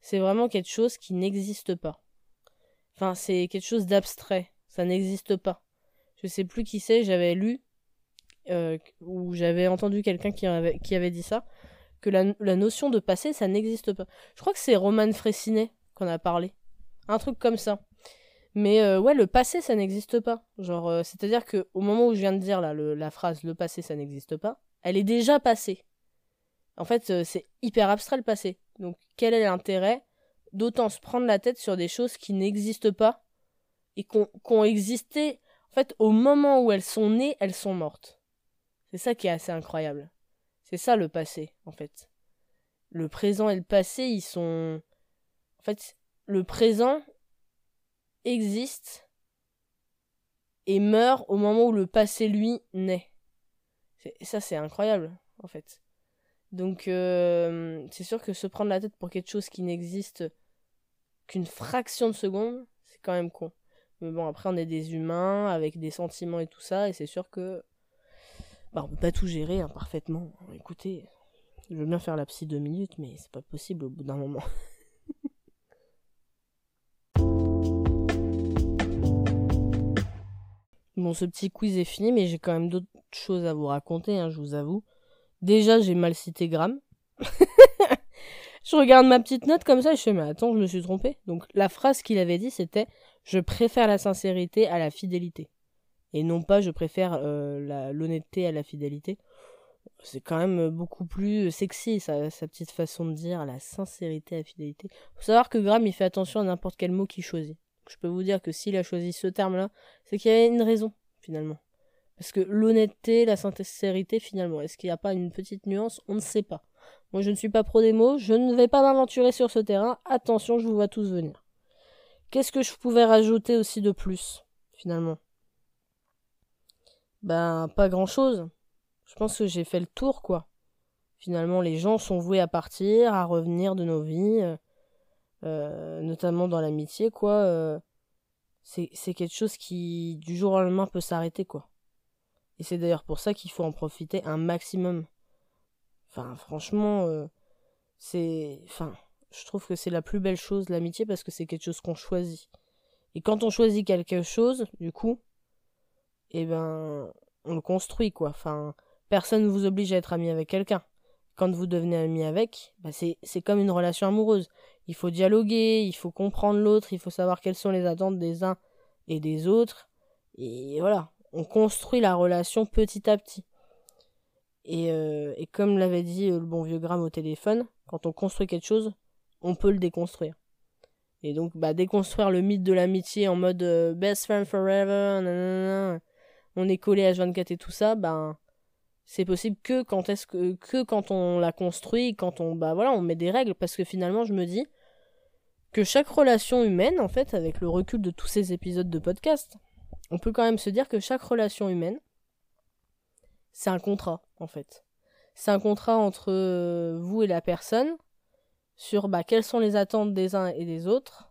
c'est vraiment quelque chose qui n'existe pas. Enfin, c'est quelque chose d'abstrait. Ça n'existe pas. Je sais plus qui c'est, j'avais lu, euh, ou j'avais entendu quelqu'un qui avait, qui avait dit ça que la, notion de passé, ça n'existe pas. Je crois que c'est Roman Fressinet qu'on a parlé. Un truc comme ça. Mais euh, ouais, le passé, ça n'existe pas. Genre, euh, c'est-à-dire que au moment où je viens de dire la phrase le passé, ça n'existe pas, elle est déjà passée. En fait, euh, c'est hyper abstrait le passé. Donc, quel est l'intérêt d'autant se prendre la tête sur des choses qui n'existent pas et qui ont existé En fait, au moment où elles sont nées, elles sont mortes. C'est ça qui est assez incroyable. C'est ça le passé, en fait. Le présent et le passé, ils sont. En fait, le présent existe et meurt au moment où le passé, lui, naît. Ça, c'est incroyable, en fait. Donc, euh, c'est sûr que se prendre la tête pour quelque chose qui n'existe qu'une fraction de seconde, c'est quand même con. Mais bon, après, on est des humains avec des sentiments et tout ça, et c'est sûr que bah, on peut pas tout gérer parfaitement. Écoutez, je veux bien faire la psy deux minutes, mais c'est pas possible au bout d'un moment. [laughs] bon, ce petit quiz est fini, mais j'ai quand même d'autres choses à vous raconter, hein, je vous avoue. Déjà, j'ai mal cité Gram. [laughs] je regarde ma petite note comme ça et je fais, mais attends, je me suis trompé. Donc, la phrase qu'il avait dit, c'était Je préfère la sincérité à la fidélité et non pas je préfère euh, l'honnêteté à la fidélité. C'est quand même beaucoup plus sexy sa, sa, petite façon de dire la sincérité à la fidélité. Faut savoir que Graham il fait attention à n'importe quel mot qu'il choisit. Je peux vous dire que s'il a choisi ce terme-là, c'est qu'il y a une raison finalement. Parce que l'honnêteté, la sincérité finalement, est-ce qu'il n'y a pas une petite nuance? On ne sait pas. Moi je ne suis pas pro des mots, je ne vais pas m'aventurer sur ce terrain. Attention, je vous vois tous venir. Qu'est-ce que je pouvais rajouter aussi de plus finalement? Ben, pas grand chose. Je pense que j'ai fait le tour, quoi. Finalement, les gens sont voués à partir, à revenir de nos vies, euh, euh, notamment dans l'amitié, quoi. Euh, c'est, quelque chose qui, du jour au lendemain, peut s'arrêter, quoi. Et c'est d'ailleurs pour ça qu'il faut en profiter un maximum. Enfin, franchement, c'est. Enfin, je trouve que c'est la plus belle chose, l'amitié, parce que c'est quelque chose qu'on choisit. Et quand on choisit quelque chose, du coup, eh ben, on le construit, quoi. Enfin, personne ne vous oblige à être ami avec quelqu'un. Quand vous devenez ami avec, bah c'est, comme une relation amoureuse. Il faut dialoguer, il faut comprendre l'autre, il faut savoir quelles sont les attentes des uns et des autres. Et voilà, on construit la relation petit à petit. Et, euh, et comme l'avait dit le bon vieux Graham au téléphone, quand on construit quelque chose, on peut le déconstruire. Et donc, bah, déconstruire le mythe de l'amitié en mode euh, best friend forever, on est collé à 24 et tout ça, ben c'est possible que quand est-ce que que quand on la construit, quand on bah voilà, on met des règles parce que finalement je me dis que chaque relation humaine en fait avec le recul de tous ces épisodes de podcast, on peut quand même se dire que chaque relation humaine c'est un contrat en fait. C'est un contrat entre euh, vous et la personne sur bah quelles sont les attentes des uns et des autres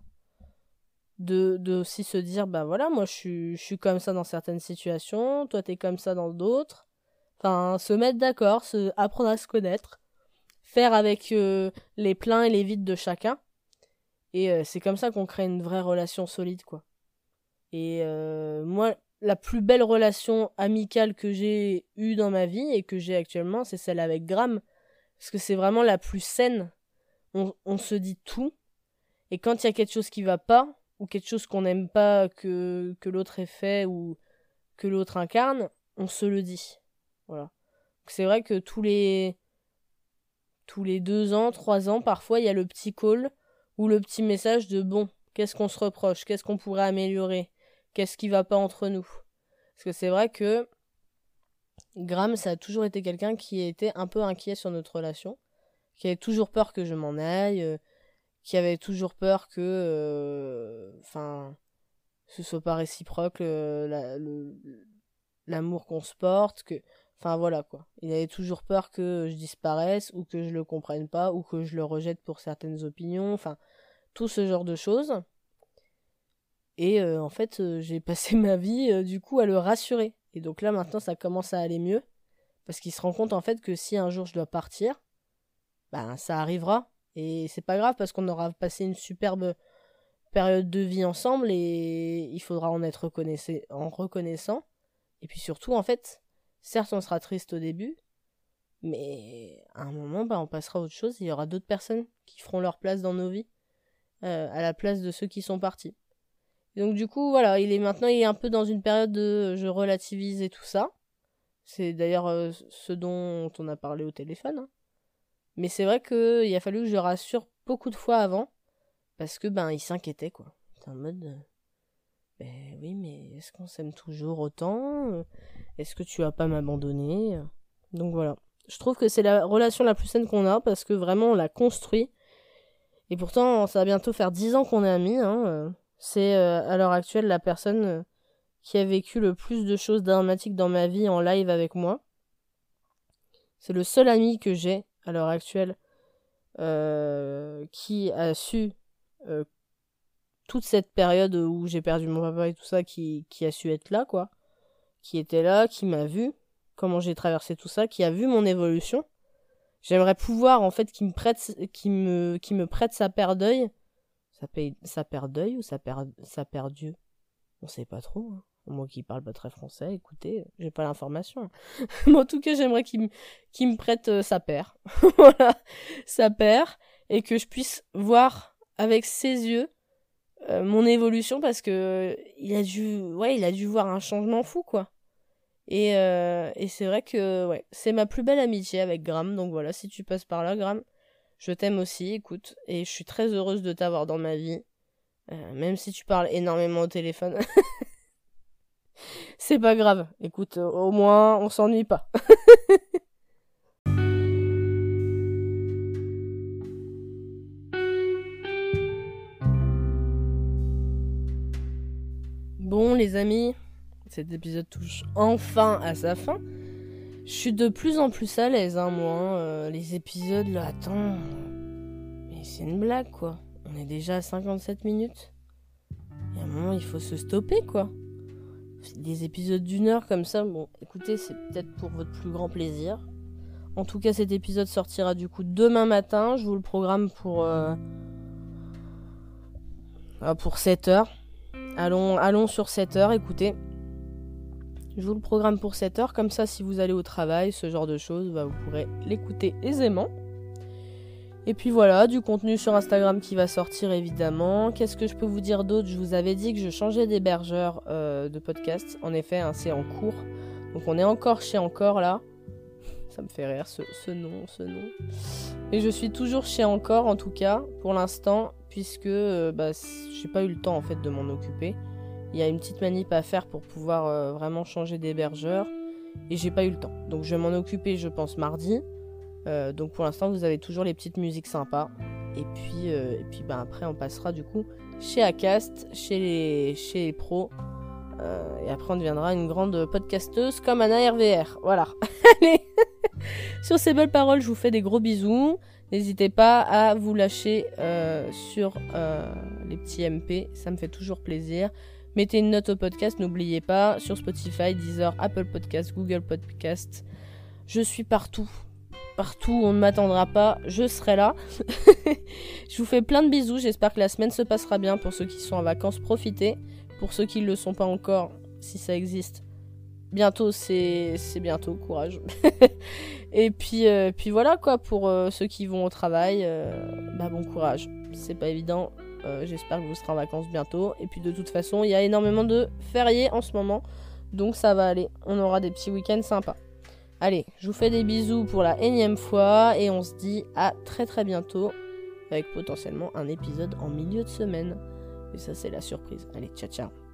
de, de aussi se dire bah voilà moi je suis, je suis comme ça dans certaines situations toi t'es comme ça dans d'autres enfin se mettre d'accord se apprendre à se connaître faire avec euh, les pleins et les vides de chacun Et euh, c'est comme ça qu'on crée une vraie relation solide, quoi. Et euh, moi, la plus belle relation amicale que j'ai eue dans ma vie et que j'ai actuellement, c'est celle avec Graham. Parce que c'est vraiment la plus saine. On, on se dit tout. Et quand il y a quelque chose qui va pas, ou quelque chose qu'on n'aime pas que, que l'autre ait fait ou que l'autre incarne, on se le dit. Voilà. C'est vrai que tous les tous les deux ans, trois ans, parfois il y a le petit call ou le petit message de bon, qu'est-ce qu'on se reproche, qu'est-ce qu'on pourrait améliorer, qu'est-ce qui va pas entre nous? Parce que c'est vrai que Graham, ça a toujours été quelqu'un qui était un peu inquiet sur notre relation, qui avait toujours peur que je m'en aille, euh, qui avait toujours peur que, euh, enfin, ce soit pas réciproque l'amour qu'on se porte, que, enfin voilà quoi. Il avait toujours peur que je disparaisse ou que je le comprenne pas ou que je le rejette pour certaines opinions, enfin tout ce genre de choses. Et euh, en fait, euh, j'ai [laughs] passé ma vie du coup à le rassurer. Et donc là maintenant ça commence à aller mieux parce qu'il se rend compte en fait que si un jour je dois partir, ben ça arrivera et c'est pas grave parce qu'on aura passé une superbe période de vie ensemble et il faudra en être en reconnaissant. Et puis surtout, en fait, certes, on sera triste au début, mais à un moment, bah, on passera à autre chose. Il y aura d'autres personnes qui feront leur place dans nos vies, euh, à la place de ceux qui sont partis. donc du coup, voilà, il est maintenant, un peu dans une période de je relativise et tout ça. C'est d'ailleurs euh, ce dont on a parlé au téléphone. Hein. Mais c'est vrai qu'il a fallu que je rassure beaucoup de fois avant. Parce que, ben, il s'inquiétait, quoi. C'est en mode. Euh, ben oui, mais est-ce qu'on s'aime toujours autant Est-ce que tu vas pas m'abandonner? Donc voilà. Je trouve que c'est la relation la plus saine qu'on a parce que vraiment on l'a construit. Et pourtant, ça va bientôt faire dix ans qu'on est amis. Hein. C'est euh, à l'heure actuelle la personne euh, qui a vécu le plus de choses dramatiques dans ma vie en live avec moi. C'est le seul ami que j'ai à l'heure actuelle euh, qui a su toute cette période où j'ai perdu mon papa et tout ça, qui, qui a su être là, quoi. Qui était là, qui m'a vu, comment j'ai traversé tout ça, qui a vu mon évolution. J'aimerais pouvoir, en fait, qui me prête, qui me, me prête sa paire d'œil. Sa paire d'œil ou sa paire, sa paire Dieu On sait pas trop. Hein. Moi qui parle pas très français, écoutez, j'ai pas l'information. [laughs] Mais en tout cas, j'aimerais qu'il me, prête euh, sa paire. [laughs] voilà, sa paire. Et que je puisse voir avec ses yeux euh, mon évolution parce que il a dû, ouais, il a dû voir un changement fou, quoi. Et, euh, et c'est vrai que, c'est ma plus belle amitié avec Graham. Donc voilà, si tu passes par là, Graham, je t'aime aussi, écoute. Et je suis très heureuse de t'avoir dans ma vie. même si tu parles énormément au téléphone. [laughs] C'est pas grave. Écoute, euh, au moins, on s'ennuie pas. [laughs] bon, les amis, cet épisode touche enfin à sa fin. Je suis de plus en plus à l'aise, hein, moi. Hein. Euh, les épisodes, là, attends. Mais c'est une blague, quoi. On est déjà à 57 minutes. Il y a un moment, il faut se stopper, quoi des épisodes d'une heure comme ça, bon, écoutez, c'est peut-être pour votre plus grand plaisir. En tout cas, cet épisode sortira du coup demain matin. Je vous le programme pour euh, ah, pour 7 heures. Allons, allons sur 7 heures, écoutez. Je vous le programme pour 7 heures, comme ça si vous allez au travail, ce genre de choses, bah, vous pourrez l'écouter aisément. Et puis voilà, du contenu sur Instagram qui va sortir évidemment. Qu'est-ce que je peux vous dire d'autre? Je vous avais dit que je changeais d'hébergeur euh, de podcast. En effet, hein, c'est en cours. Donc on est encore chez Encore là. [laughs] Ça me fait rire ce, nom, ce nom. Et je suis toujours chez Encore en tout cas pour l'instant puisque euh, bah, j'ai pas eu le temps en fait de m'en occuper. Il y a une petite manip à faire pour pouvoir euh, vraiment changer d'hébergeur et j'ai pas eu le temps. Donc je vais m'en occuper je pense mardi. Euh, donc pour l'instant, vous avez toujours les petites musiques sympas. Et puis, euh, et puis ben, après, on passera du coup chez Acast, chez les, chez les pros. Et après, on deviendra une grande podcasteuse comme Anna RVR. Voilà. [laughs] Allez [laughs] Sur ces belles paroles, je vous fais des gros bisous. N'hésitez pas à vous lâcher sur les petits MP. Ça me fait toujours plaisir. Mettez une note au podcast, n'oubliez pas. Sur Spotify, Deezer, Apple Podcast, Google Podcast. Je suis partout partout on ne m'attendra pas, je serai là. [laughs] je vous fais plein de bisous, j'espère que la semaine se passera bien pour ceux qui sont en vacances, profitez. Pour ceux qui ne le sont pas encore, si ça existe, bientôt c'est bientôt, courage. [laughs] Et puis, euh, puis voilà quoi, pour euh, ceux qui vont au travail, euh, bah bon courage. C'est pas évident, j'espère que vous serez en vacances bientôt. Et puis de toute façon, il y a énormément de fériés en ce moment, donc ça va aller, on aura des petits week-ends sympas. Allez, je vous fais des bisous pour la énième fois et on se dit à très très bientôt avec potentiellement un épisode en milieu de semaine. Et ça c'est la surprise. Allez, ciao ciao